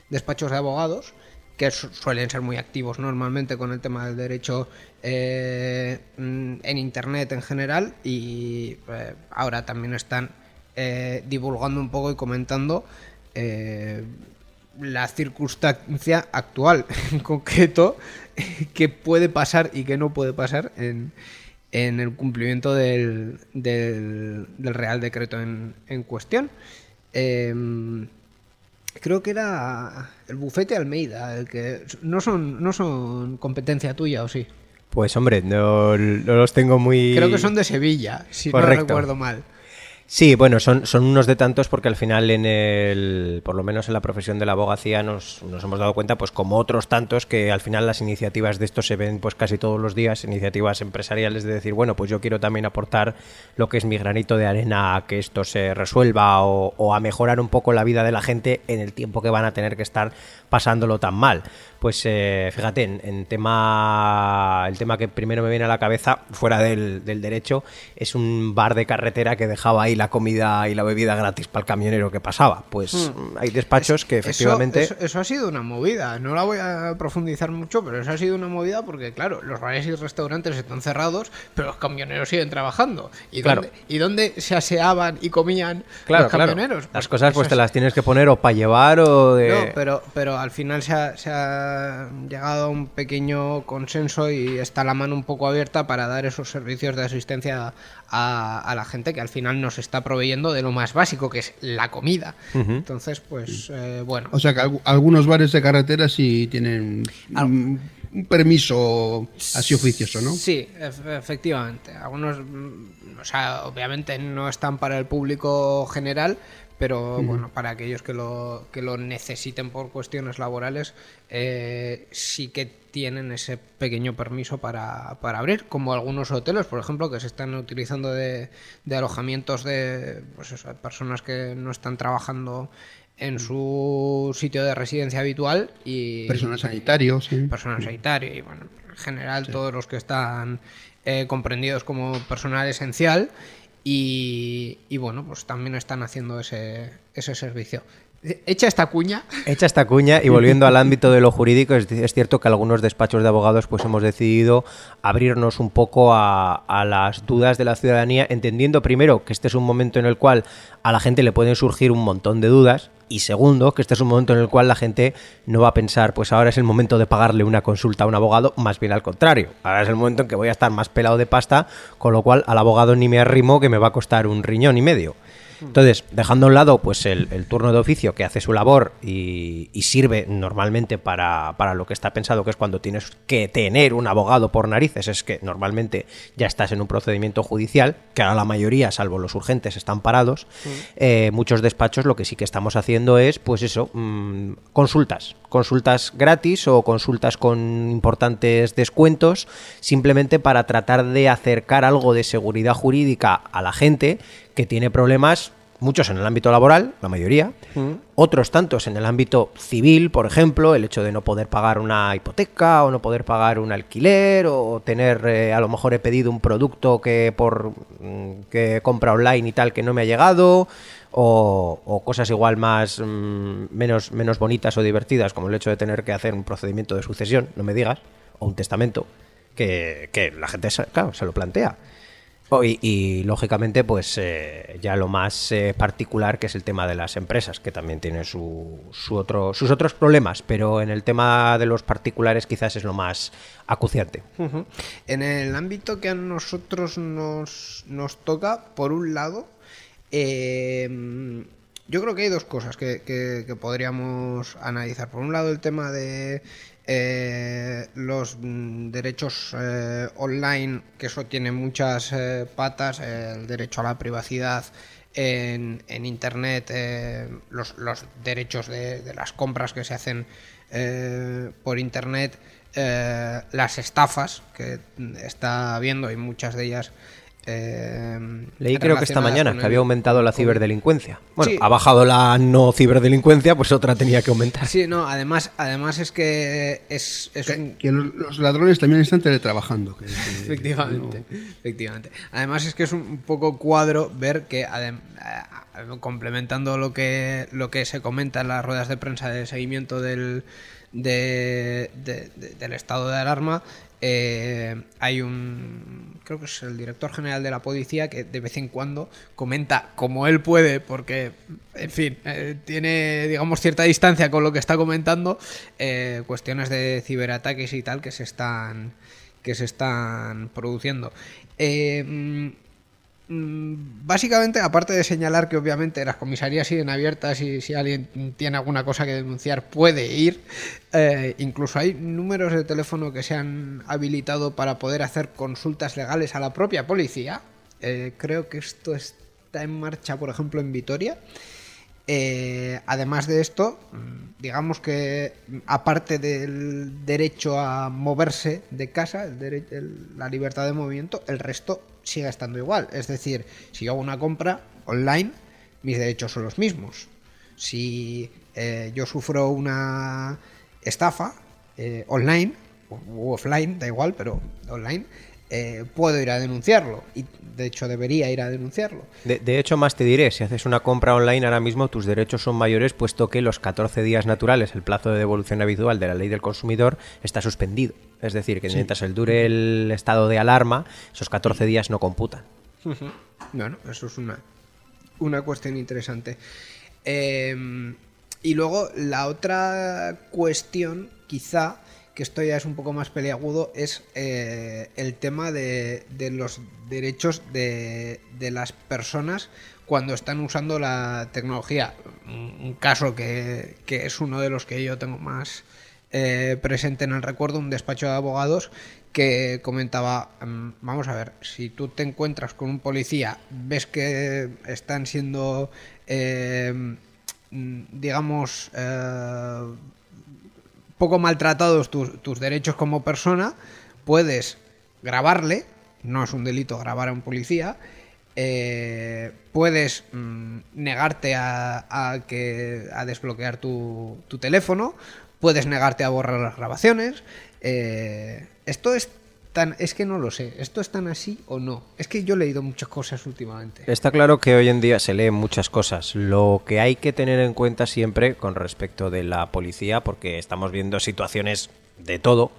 despachos de abogados que suelen ser muy activos normalmente con el tema del derecho eh, en Internet en general y ahora también están divulgando un poco y comentando la circunstancia actual en concreto que puede pasar y que no puede pasar en, en el cumplimiento del, del, Real Decreto en, en cuestión. Em, creo que era el bufete Almeida, el que no son, no son competencia tuya, ¿o sí? Pues hombre, no, los tengo muy... Creo que son de Sevilla, si no recuerdo mal. Sí, bueno, son, son unos de tantos porque al final en el, por lo menos en la profesión de la abogacía nos, nos, hemos dado cuenta, pues como otros tantos, que al final las iniciativas de estos se ven pues casi todos los días, iniciativas empresariales de decir, bueno, pues yo quiero también aportar lo que es mi granito de arena a que esto se resuelva o, o a mejorar un poco la vida de la gente en el tiempo que van a tener que estar pasándolo tan mal. Pues eh, fíjate, en, tema. El tema que primero me viene a la cabeza, fuera del, derecho, es un bar de carretera que dejaba ahí la comida y la bebida gratis para el camionero que pasaba. Pues hmm. hay despachos que efectivamente. Eso, ha sido una movida. No la voy a profundizar mucho, pero eso ha sido una movida porque, claro, los bares y restaurantes están cerrados, pero los camioneros siguen trabajando. ¿Y, claro. dónde, ¿y dónde se aseaban y comían los camioneros? Las cosas, pues te las tienes que poner o para llevar o de. No, pero, pero al final se ha llegado a un pequeño consenso y está la mano un poco abierta para dar esos servicios de asistencia a, la gente que al final nos está proveyendo de lo más básico, que es la comida. Entonces, pues eh, bueno. O sea que algunos bares de carretera sí tienen un, permiso así oficioso, ¿no? Sí, efectivamente. Algunos, o sea, obviamente no están para el público general, pero bueno, para aquellos que lo, que lo necesiten por cuestiones laborales, eh, sí que tienen ese pequeño permiso para, para, abrir, como algunos hoteles, por ejemplo, que se están utilizando de, de alojamientos de pues eso, personas que no están trabajando en su sitio de residencia habitual y personal sanitario, sí. personal sanitario y bueno, en general todos los que están eh, comprendidos como personal esencial y, bueno, pues también están haciendo ese, ese servicio. Hecha esta cuña. Hecha esta cuña y volviendo al ámbito de lo jurídico, es, cierto que algunos despachos de abogados pues hemos decidido abrirnos un poco a, a, las dudas de la ciudadanía, entendiendo primero que este es un momento en el cual a la gente le pueden surgir un montón de dudas y segundo, que este es un momento en el cual la gente no va a pensar, pues ahora es el momento de pagarle una consulta a un abogado, más bien al contrario. Ahora es el momento en que voy a estar más pelado de pasta, con lo cual al abogado ni me arrimo que me va a costar un riñón y medio. Entonces, dejando a un lado pues el, turno de oficio que hace su labor y, sirve normalmente para, para, lo que está pensado, que es cuando tienes que tener un abogado por narices, es que normalmente ya estás en un procedimiento judicial, que ahora la mayoría, salvo los urgentes, están parados. Eh, muchos despachos lo que sí que estamos haciendo es, pues eso, mm, consultas, consultas gratis o consultas con importantes descuentos, simplemente para tratar de acercar algo de seguridad jurídica a la gente que tiene problemas, muchos en el ámbito laboral, la mayoría, mm. otros tantos en el ámbito civil, por ejemplo, el hecho de no poder pagar una hipoteca o no poder pagar un alquiler o tener, eh, a lo mejor he pedido un producto que por mm, que compra online y tal que no me ha llegado. O, cosas igual más mm, menos, menos bonitas o divertidas, como el hecho de tener que hacer un procedimiento de sucesión, no me digas, o un testamento, que, que la gente claro, se lo plantea. Oh, y, lógicamente, pues eh, ya lo más eh, particular que es el tema de las empresas, que también tiene su, otro, sus otros problemas, pero en el tema de los particulares quizás es lo más acuciante. En el ámbito que a nosotros nos, nos toca, por un lado, em, yo creo que hay dos cosas que, que podríamos analizar. Por un lado, el tema de eh, los mm, derechos eh, online, que eso tiene muchas eh, patas, el derecho a la privacidad en, Internet, los, derechos de, las compras que se hacen por Internet, las estafas que está habiendo y muchas de ellas eh, Leí creo que esta mañana que había aumentado la ciberdelincuencia. Bueno, Sí. ha bajado la no ciberdelincuencia, pues otra tenía que aumentar. Sí, no, además, además es que es, es un- Que, los, ladrones también están teletrabajando. que- que- Efectivamente, no- efectivamente. Además es que es un poco cuadro ver que adem- eh, complementando lo que lo que se comenta en las ruedas de prensa de seguimiento del de- de- de- del estado de alarma eh, hay un creo que es el director general de la policía que de vez en cuando comenta como él puede porque en fin eh, tiene digamos cierta distancia con lo que está comentando eh, cuestiones de ciberataques y tal que se están que se están produciendo. Eh, básicamente, aparte de señalar que obviamente las comisarías siguen abiertas y si alguien tiene alguna cosa que denunciar puede ir, eh, incluso hay números de teléfono que se han habilitado para poder hacer consultas legales a la propia policía. Eh, creo que esto está en marcha, por ejemplo, en Vitoria. Eh, además de esto, mm, digamos que mm, aparte del derecho a moverse de casa, la libertad de movimiento, el resto sigue estando igual. Es decir, si yo hago una compra online, mis derechos son los mismos. Si eh, yo sufro una estafa eh, online, u offline, da igual, pero online, eh, puedo ir a denunciarlo. Y de hecho debería ir a denunciarlo. De, de hecho, más te diré, si haces una compra online ahora mismo, tus derechos son mayores, puesto que los 14 días naturales, el plazo de devolución habitual de la ley del consumidor, está suspendido. Es decir, que mientras el dure el estado de alarma, esos 14 días no computan. Bueno, eso es una, una cuestión interesante. Eh, y luego la otra cuestión, quizá, esto ya es un poco más peliagudo, es eh, el tema de, de los derechos de, de las personas cuando están usando la tecnología. Un, caso que, que es uno de los que yo tengo más eh, presente en el recuerdo, un despacho de abogados que comentaba, mm, vamos a ver, si tú te encuentras con un policía, ves que están siendo, eh, mm, digamos, poco maltratados tus, derechos como persona, puedes grabarle, no es un delito grabar a un policía, eh, puedes mm, negarte a, a que, a desbloquear tu, tu teléfono, puedes negarte a borrar las grabaciones. eh, esto es tan. Es que no lo sé. ¿Esto es tan así o no? Es que yo he leído muchas cosas últimamente. Está claro que hoy en día se leen muchas cosas. Lo que hay que tener en cuenta siempre con respecto de la policía, porque estamos viendo situaciones de todo,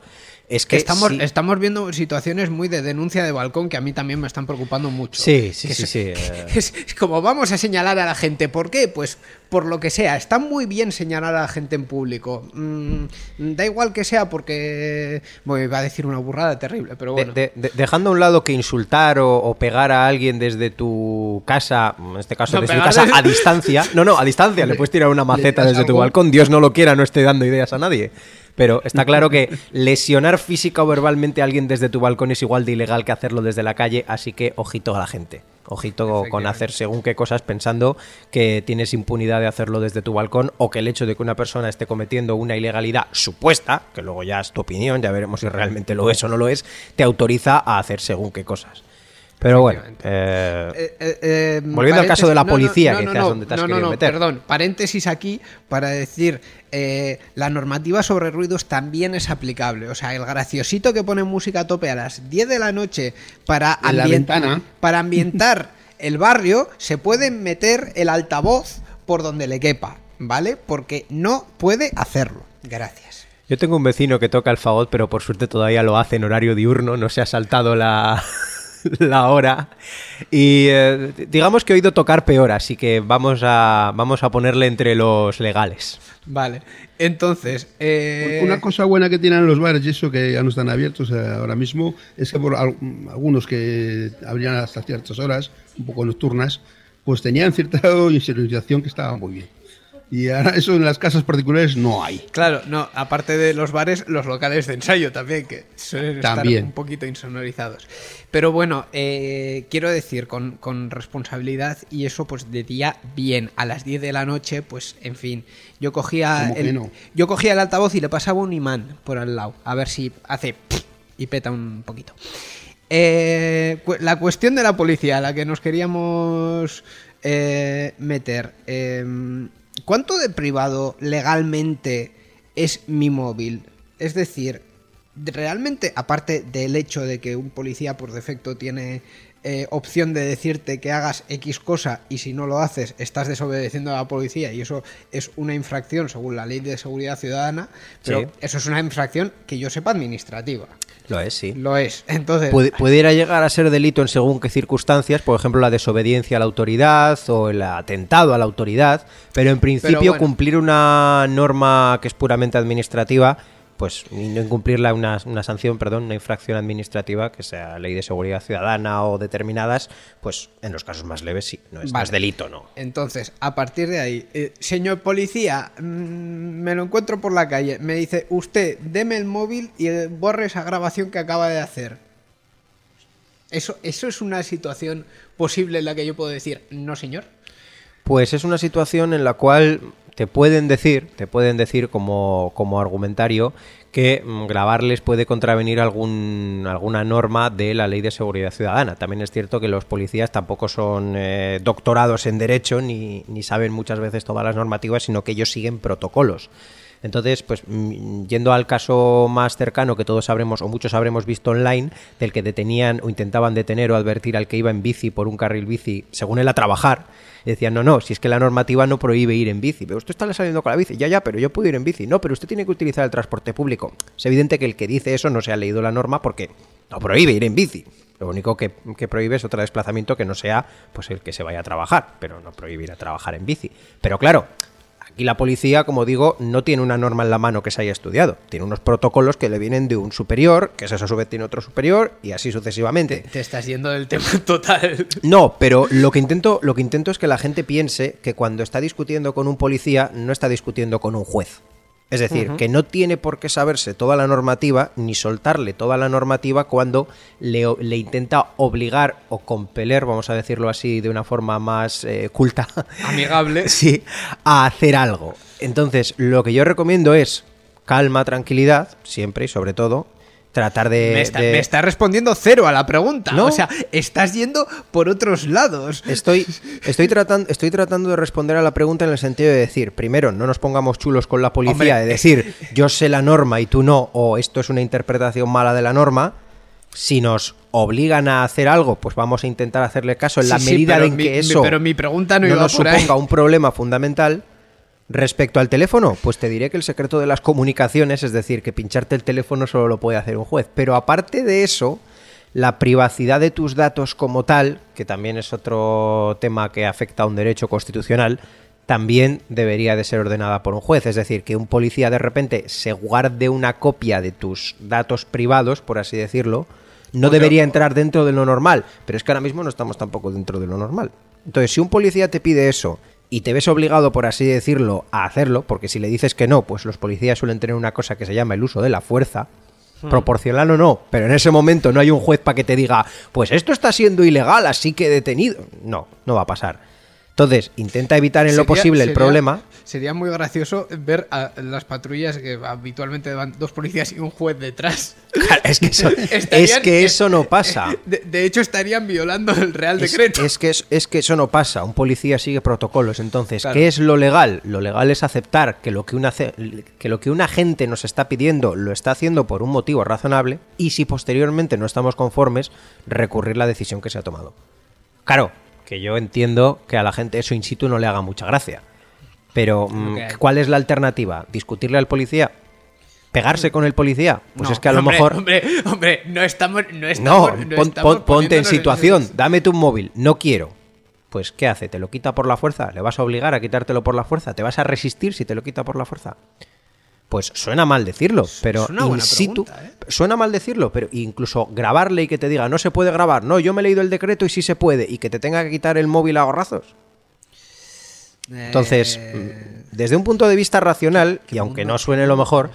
es que estamos, estamos viendo situaciones muy de denuncia de balcón que a mí también me están preocupando mucho. Sí, sí, Que sí, es- sí, eh. Es, como vamos a señalar a la gente. ¿Por qué? Pues por lo que sea. Está muy bien señalar a la gente en público. Mm, da igual que sea porque... Bueno, iba a decir una burrada terrible, pero bueno. de- de- dejando a un lado que insultar o, o pegar a alguien desde tu casa, en este caso No, desde tu casa desde- a distancia, no, no, a distancia, le puedes tirar una maceta desde tu balcón, Dios no lo quiera, no esté dando ideas a nadie. Pero está claro que lesionar física o verbalmente a alguien desde tu balcón es igual de ilegal que hacerlo desde la calle, así que ojito a la gente. Ojito con hacer según qué cosas pensando que tienes impunidad de hacerlo desde tu balcón o que el hecho de que una persona esté cometiendo una ilegalidad supuesta, que luego ya es tu opinión, ya veremos si realmente lo es o no lo es, te autoriza a hacer según qué cosas. Pero bueno, eh, Eh, eh, eh, Volviendo al caso de la policía, dónde te has querido meter. Perdón, paréntesis aquí para decir, eh, la normativa sobre ruidos también es aplicable. O sea, el graciosito que pone música a tope a las 10 de la noche para, la para ambientar el barrio, se puede meter el altavoz por donde le quepa, ¿vale? Porque no puede hacerlo. Gracias. yo tengo un vecino que toca el fagot, pero por suerte todavía lo hace en horario diurno, no se ha saltado la, la hora. Y eh, digamos que he oído tocar peor, así que vamos a, vamos a ponerle entre los legales. Vale, entonces... eh, Una cosa buena que tienen los bares y eso que ya no están abiertos eh, ahora mismo es que por al- algunos que abrían hasta ciertas horas, un poco nocturnas, pues tenían cierta insonorización que estaba muy bien. Y ahora eso en las casas particulares no hay. Claro, no, aparte de los bares, los locales de ensayo también, que suelen estar un poquito insonorizados. Pero bueno, eh, quiero decir, con, con responsabilidad y eso pues de día bien, a las 10 de la noche, pues en fin, yo cogía, ¿Cómo que el, no? yo cogía el altavoz y le pasaba un imán por al lado, a ver si hace y peta un poquito. Eh, la cuestión de la policía, a la que nos queríamos eh, meter. eh, ¿Cuánto de privado legalmente es mi móvil? Es decir, de- realmente, aparte del hecho de que un policía por defecto tiene eh, opción de decirte que hagas X cosa y si no lo haces estás desobedeciendo a la policía y eso es una infracción según la ley de seguridad ciudadana, pero Sí. eso es una infracción que yo sepa administrativa. Lo es, sí. Lo es. Entonces, pudiera llegar a ser delito en según qué circunstancias, por ejemplo la desobediencia a la autoridad o el atentado a la autoridad, pero en principio bueno. cumplir una norma que es puramente administrativa, pues no incumplirla una, una sanción, perdón, una infracción administrativa, que sea ley de seguridad ciudadana o determinadas, pues en los casos más leves sí, no es, Vale. es delito, no. Entonces, a partir de ahí, eh, señor policía, mm, me lo encuentro por la calle, me dice, usted, deme el móvil y eh, borre esa grabación que acaba de hacer. Eso, eso es una situación posible en la que yo puedo decir, no señor. Pues es una situación en la cual te pueden decir, te pueden decir como, como argumentario que mm, grabarles puede contravenir algún, alguna norma de la ley de seguridad ciudadana. También es cierto que los policías tampoco son eh, doctorados en derecho ni, ni saben muchas veces todas las normativas, sino que ellos siguen protocolos. Entonces, pues mm, yendo al caso más cercano que todos habremos o muchos habremos visto online, del que detenían o intentaban detener o advertir al que iba en bici por un carril bici, según él a trabajar, decían, no, no, si es que la normativa no prohíbe ir en bici, pero usted está saliendo con la bici, ya, ya, pero yo puedo ir en bici, no, pero usted tiene que utilizar el transporte público. Es evidente que el que dice eso no se ha leído la norma porque no prohíbe ir en bici. Lo único que, prohíbe es otro desplazamiento que no sea pues el que se vaya a trabajar, pero no prohíbe ir a trabajar en bici. Pero claro, Aquí la policía, como digo, no tiene una norma en la mano que se haya estudiado. Tiene unos protocolos que le vienen de un superior, que ese a su vez tiene otro superior, y así sucesivamente. Te estás yendo del tema total. No, pero lo que intento, lo que intento es que la gente piense que cuando está discutiendo con un policía, no está discutiendo con un juez. Es decir, que no tiene por qué saberse toda la normativa ni soltarle toda la normativa cuando le, le intenta obligar o compeler, vamos a decirlo así de una forma más eh, culta, Amigable. sí, a hacer algo. Entonces, lo que yo recomiendo es calma, tranquilidad, siempre y sobre todo, tratar de... Me está, de- me está respondiendo cero a la pregunta. No. O sea, estás yendo por otros lados. Estoy, estoy, tratando, estoy tratando de responder a la pregunta en el sentido de decir, primero, no nos pongamos chulos con la policía, Hombre, de decir, yo sé la norma y tú no, o esto es una interpretación mala de la norma. Si nos obligan a hacer algo, pues vamos a intentar hacerle caso en la Sí, medida en mi- que mi- eso pero mi pregunta no iba nos por ahí. suponga un problema fundamental. Respecto al teléfono, pues te diré que el secreto de las comunicaciones, es decir, que pincharte el teléfono solo lo puede hacer un juez. Pero aparte de eso, la privacidad de tus datos como tal, que también es otro tema que afecta a un derecho constitucional, también debería de ser ordenada por un juez. Es decir, que un policía de repente se guarde una copia de tus datos privados, por así decirlo, no debería entrar dentro de lo normal. Pero es que ahora mismo no estamos tampoco dentro de lo normal. Entonces, si un policía te pide eso y te ves obligado, por así decirlo, a hacerlo, porque si le dices que no, pues los policías suelen tener una cosa que se llama el uso de la fuerza, proporcional o no, pero en ese momento no hay un juez para que te diga, pues esto está siendo ilegal, así que detenido. No, no va a pasar. Entonces, intenta evitar en lo posible el sería- problema. Sería muy gracioso ver a las patrullas que habitualmente van dos policías y un juez detrás. Claro, es que eso, es que eso no pasa. De, de hecho, estarían violando el Real Es, Decreto. es que es, es que eso no pasa. Un policía sigue protocolos. Entonces, Claro. ¿qué es lo legal? Lo legal es aceptar que lo que, una, que lo que un agente nos está pidiendo lo está haciendo por un motivo razonable y si posteriormente no estamos conformes, recurrir la decisión que se ha tomado. Claro, que yo entiendo que a la gente eso in situ no le haga mucha gracia. Pero, mm, ¿cuál es la alternativa? ¿Discutirle al policía? ¿Pegarse con el policía? Pues No, es que a lo hombre, mejor... Hombre, hombre, no estamos. No, estamos, pon- no pon- estamos ponte en situación, dame tu móvil, no quiero. Pues, ¿qué hace? ¿Te lo quita por la fuerza? ¿Le vas a obligar a quitártelo por la fuerza? ¿Te vas a resistir si te lo quita por la fuerza? Pues suena mal decirlo, pero in situ, pregunta, ¿eh? suena mal decirlo, pero incluso grabarle y que te diga no se puede grabar, no, yo me he leído el decreto y sí se puede, y que te tenga que quitar el móvil a gorrazos. Entonces, Eh, desde un punto de vista racional, y aunque no suene lo mejor,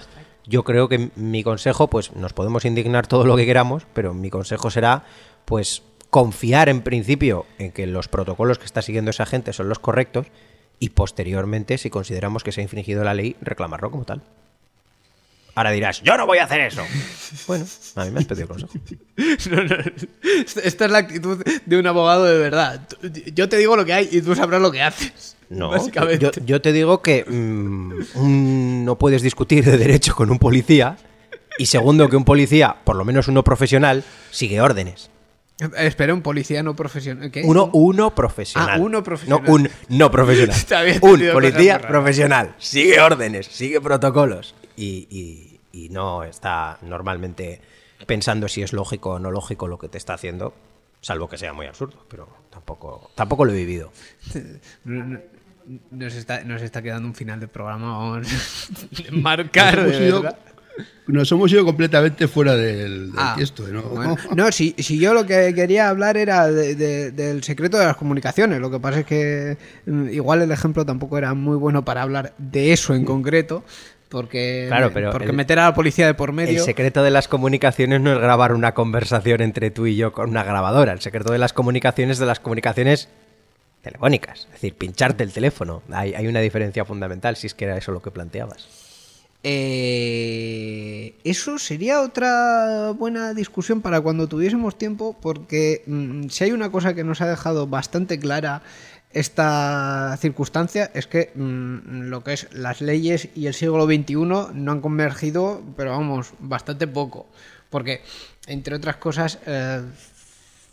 yo creo que mi consejo, pues nos podemos indignar todo lo que queramos, pero mi consejo será, pues, confiar en principio en que los protocolos que está siguiendo esa gente son los correctos y posteriormente, si consideramos que se ha infringido la ley, reclamarlo como tal. Ahora dirás, yo no voy a hacer eso. Bueno, a mí me has pedido consejo. No, no, Esta es la actitud de un abogado de verdad. Yo te digo lo que hay y tú sabrás lo que haces. No. Yo, yo te digo que mm, un- no puedes discutir de derecho con un policía y segundo que un policía, por lo menos uno profesional, sigue órdenes. Eh, Espera, un policía no profesional. ¿Qué? Uno, uno profesional. Ah, uno profesional. No, un no profesional. Un policía profesional. Sigue órdenes, sigue protocolos. Y, y- y no está normalmente pensando si es lógico o no lógico lo que te está haciendo, salvo que sea muy absurdo, pero tampoco, tampoco lo he vivido. No, no, Nos está, nos está quedando un final de programa. Vamos a marcar, Nos de hemos ido- verdad. Nos hemos ido completamente fuera del, del Ah, tiesto, ¿no? bueno. No, si, si yo lo que quería hablar era de- de- del secreto de las comunicaciones. Lo que pasa es que mm, igual el ejemplo tampoco era muy bueno para hablar de eso en concreto. Porque, Claro, pero porque el- meter a la policía de por medio. El secreto de las comunicaciones no es grabar una conversación entre tú y yo con una grabadora. El secreto de las comunicaciones es de las comunicaciones telefónicas. Es decir, pincharte el teléfono. Hay, hay una diferencia fundamental, si es que era eso lo que planteabas. Eh, eso sería otra buena discusión para cuando tuviésemos tiempo, porque mm, si hay una cosa que nos ha dejado bastante clara esta circunstancia es que mm, lo que es las leyes y el siglo XXI no han convergido, pero vamos, bastante poco, porque entre otras cosas eh,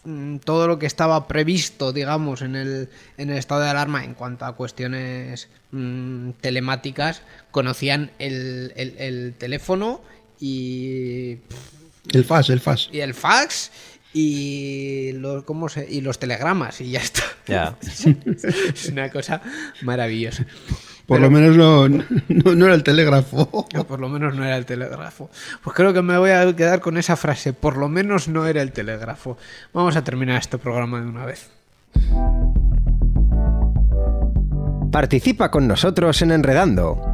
mm, todo lo que estaba previsto, digamos, en el, en el estado de alarma en cuanto a cuestiones mm, telemáticas, conocían el, el- el teléfono y, El FAS, el FAS. y el fax y los, ¿cómo se? y los telegramas y ya está. Ya. es una cosa maravillosa. Por Pero- lo menos no, no, no era el telégrafo. Por lo menos no era el telégrafo. Pues creo que me voy a quedar con esa frase. Por lo menos no era el telégrafo. Vamos a terminar este programa de una vez. Participa con nosotros en Enredando.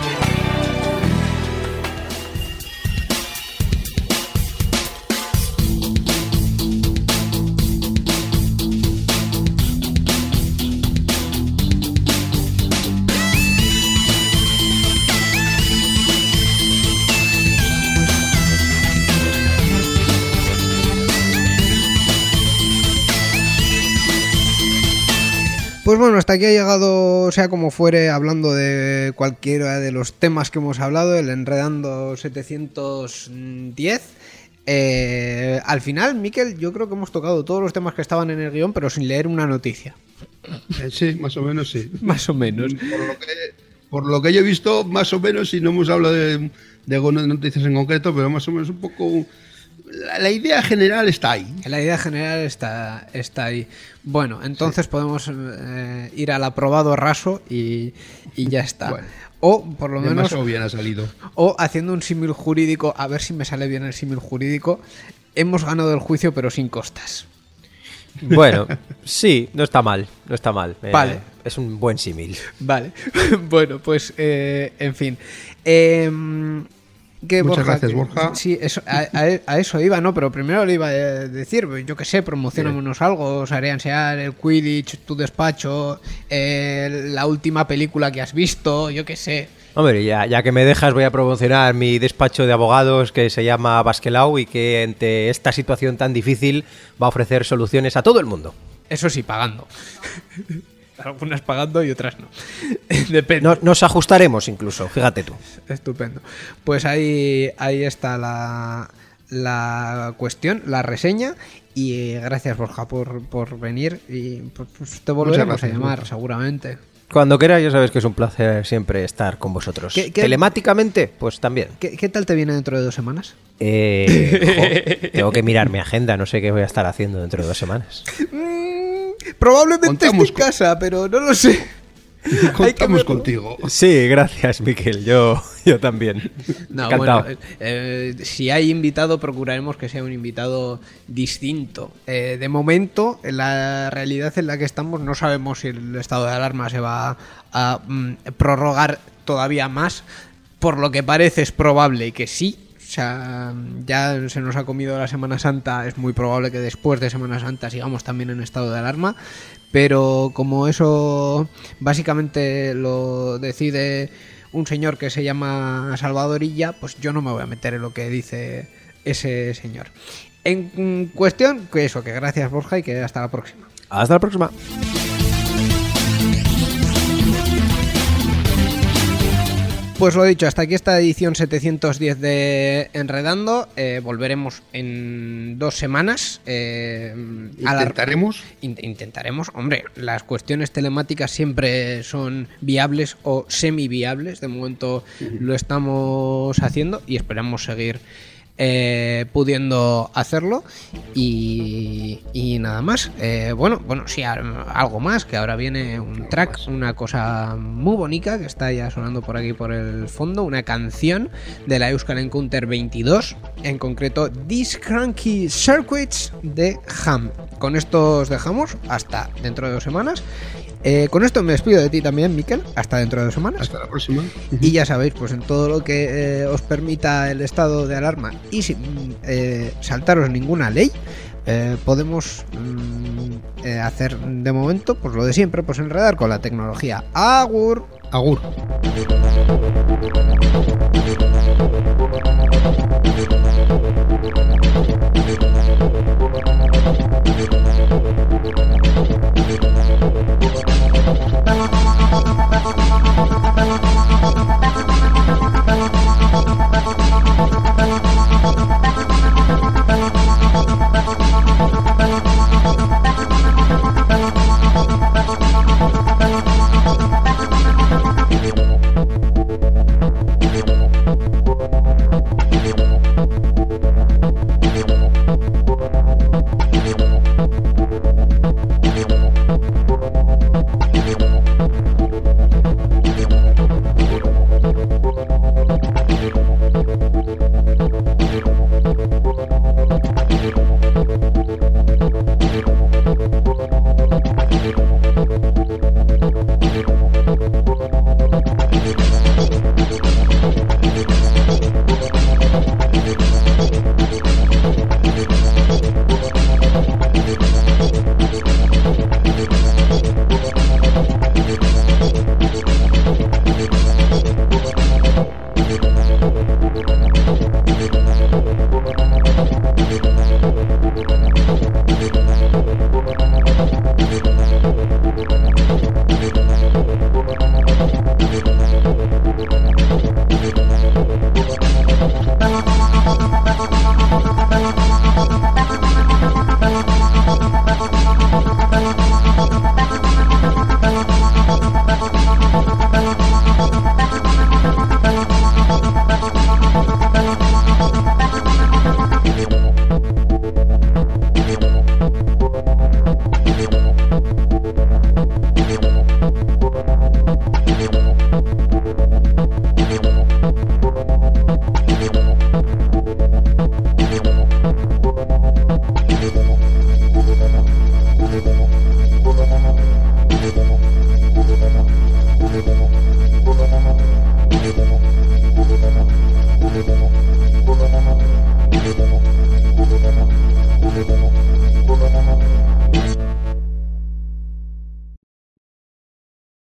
Pues bueno, hasta aquí ha llegado, sea como fuere, hablando de cualquiera de los temas que hemos hablado, el Enredando 710. Eh, al final, Miquel, yo creo que hemos tocado todos los temas que estaban en el guion, pero sin leer una noticia. Eh, Sí, más o menos sí. Más o menos. Por lo que, por lo que yo he visto, más o menos, si no hemos hablado de, de algunas noticias en concreto, pero más o menos un poco... La, la idea general está ahí. La idea general está, está ahí. Bueno, entonces podemos eh, ir al aprobado raso y, y ya está. Bueno. o por lo menos, bien ha salido. o haciendo un símil jurídico, a ver si me sale bien el símil jurídico, hemos ganado el juicio pero sin costas. Bueno, sí, no está mal, no está mal. Eh, Vale. Es un buen símil. Vale, bueno, pues eh, en fin. Em, ¿qué, Muchas gracias, ¿Qué- Borja. Sí, eso, a, a- a eso iba, ¿no? Pero primero le iba a decir, yo qué sé, promocionémonos algo, os haré ansiar el Quidditch, tu despacho, eh, la última película que has visto, yo qué sé. Hombre, ya, ya que me dejas, voy a promocionar mi despacho de abogados que se llama Basquelau y que ante esta situación tan difícil va a ofrecer soluciones a todo el mundo. Eso sí, pagando. Algunas pagando y otras no. Depende. Nos, nos ajustaremos incluso, fíjate tú. Estupendo. Pues ahí, ahí está la, la cuestión, la reseña. Y gracias, Borja, por, por venir. Y pues, pues, te volveremos gracias, a llamar, seguramente. Cuando queráis, ya sabes que es un placer siempre estar con vosotros. ¿Qué- qué- Telemáticamente, pues también. ¿Qué, qué tal te viene dentro de dos semanas? Eh, jo, tengo que mirar mi agenda, no sé qué voy a estar haciendo dentro de dos semanas. probablemente en casa, pero no lo sé. Contamos contigo. Sí, gracias, Miquel. Yo, yo también. No, Encantado. bueno, eh, si hay invitado, procuraremos que sea un invitado distinto. Eh, de momento, en la realidad en la que estamos, no sabemos si el estado de alarma se va a mm, prorrogar todavía más. Por lo que parece, es probable que sí. Sea, ya se nos ha comido la Semana Santa, es muy probable que después de Semana Santa sigamos también en estado de alarma. Pero como eso básicamente lo decide un señor que se llama Salvadorilla, pues yo no me voy a meter en lo que dice ese señor. En cuestión, que eso, que gracias Borja y que hasta la próxima. Hasta la próxima. Pues lo dicho, hasta aquí esta edición 710 de Enredando. Eh, volveremos en dos semanas. eh, la- Intentaremos. In- intentaremos, hombre, las cuestiones telemáticas siempre son viables o semi viables. De momento lo estamos haciendo y esperamos seguir eh, pudiendo hacerlo. Y, nada más. Eh, bueno, bueno, sí, al- algo más, que ahora viene un track, una cosa muy bonita que está ya sonando por aquí por el fondo, una canción de la Euskal Encounter 22, en concreto These Cranky Circuits de Ham. Con esto os dejamos hasta dentro de dos semanas. Eh, con esto me despido de ti también, Miquel, hasta dentro de dos semanas. Hasta la próxima. Y ya sabéis, pues en todo lo que eh, os permita el estado de alarma y sin eh, saltaros ninguna ley, podemos mm, hacer de momento, pues lo de siempre, pues enredar con la tecnología. Agur. Agur.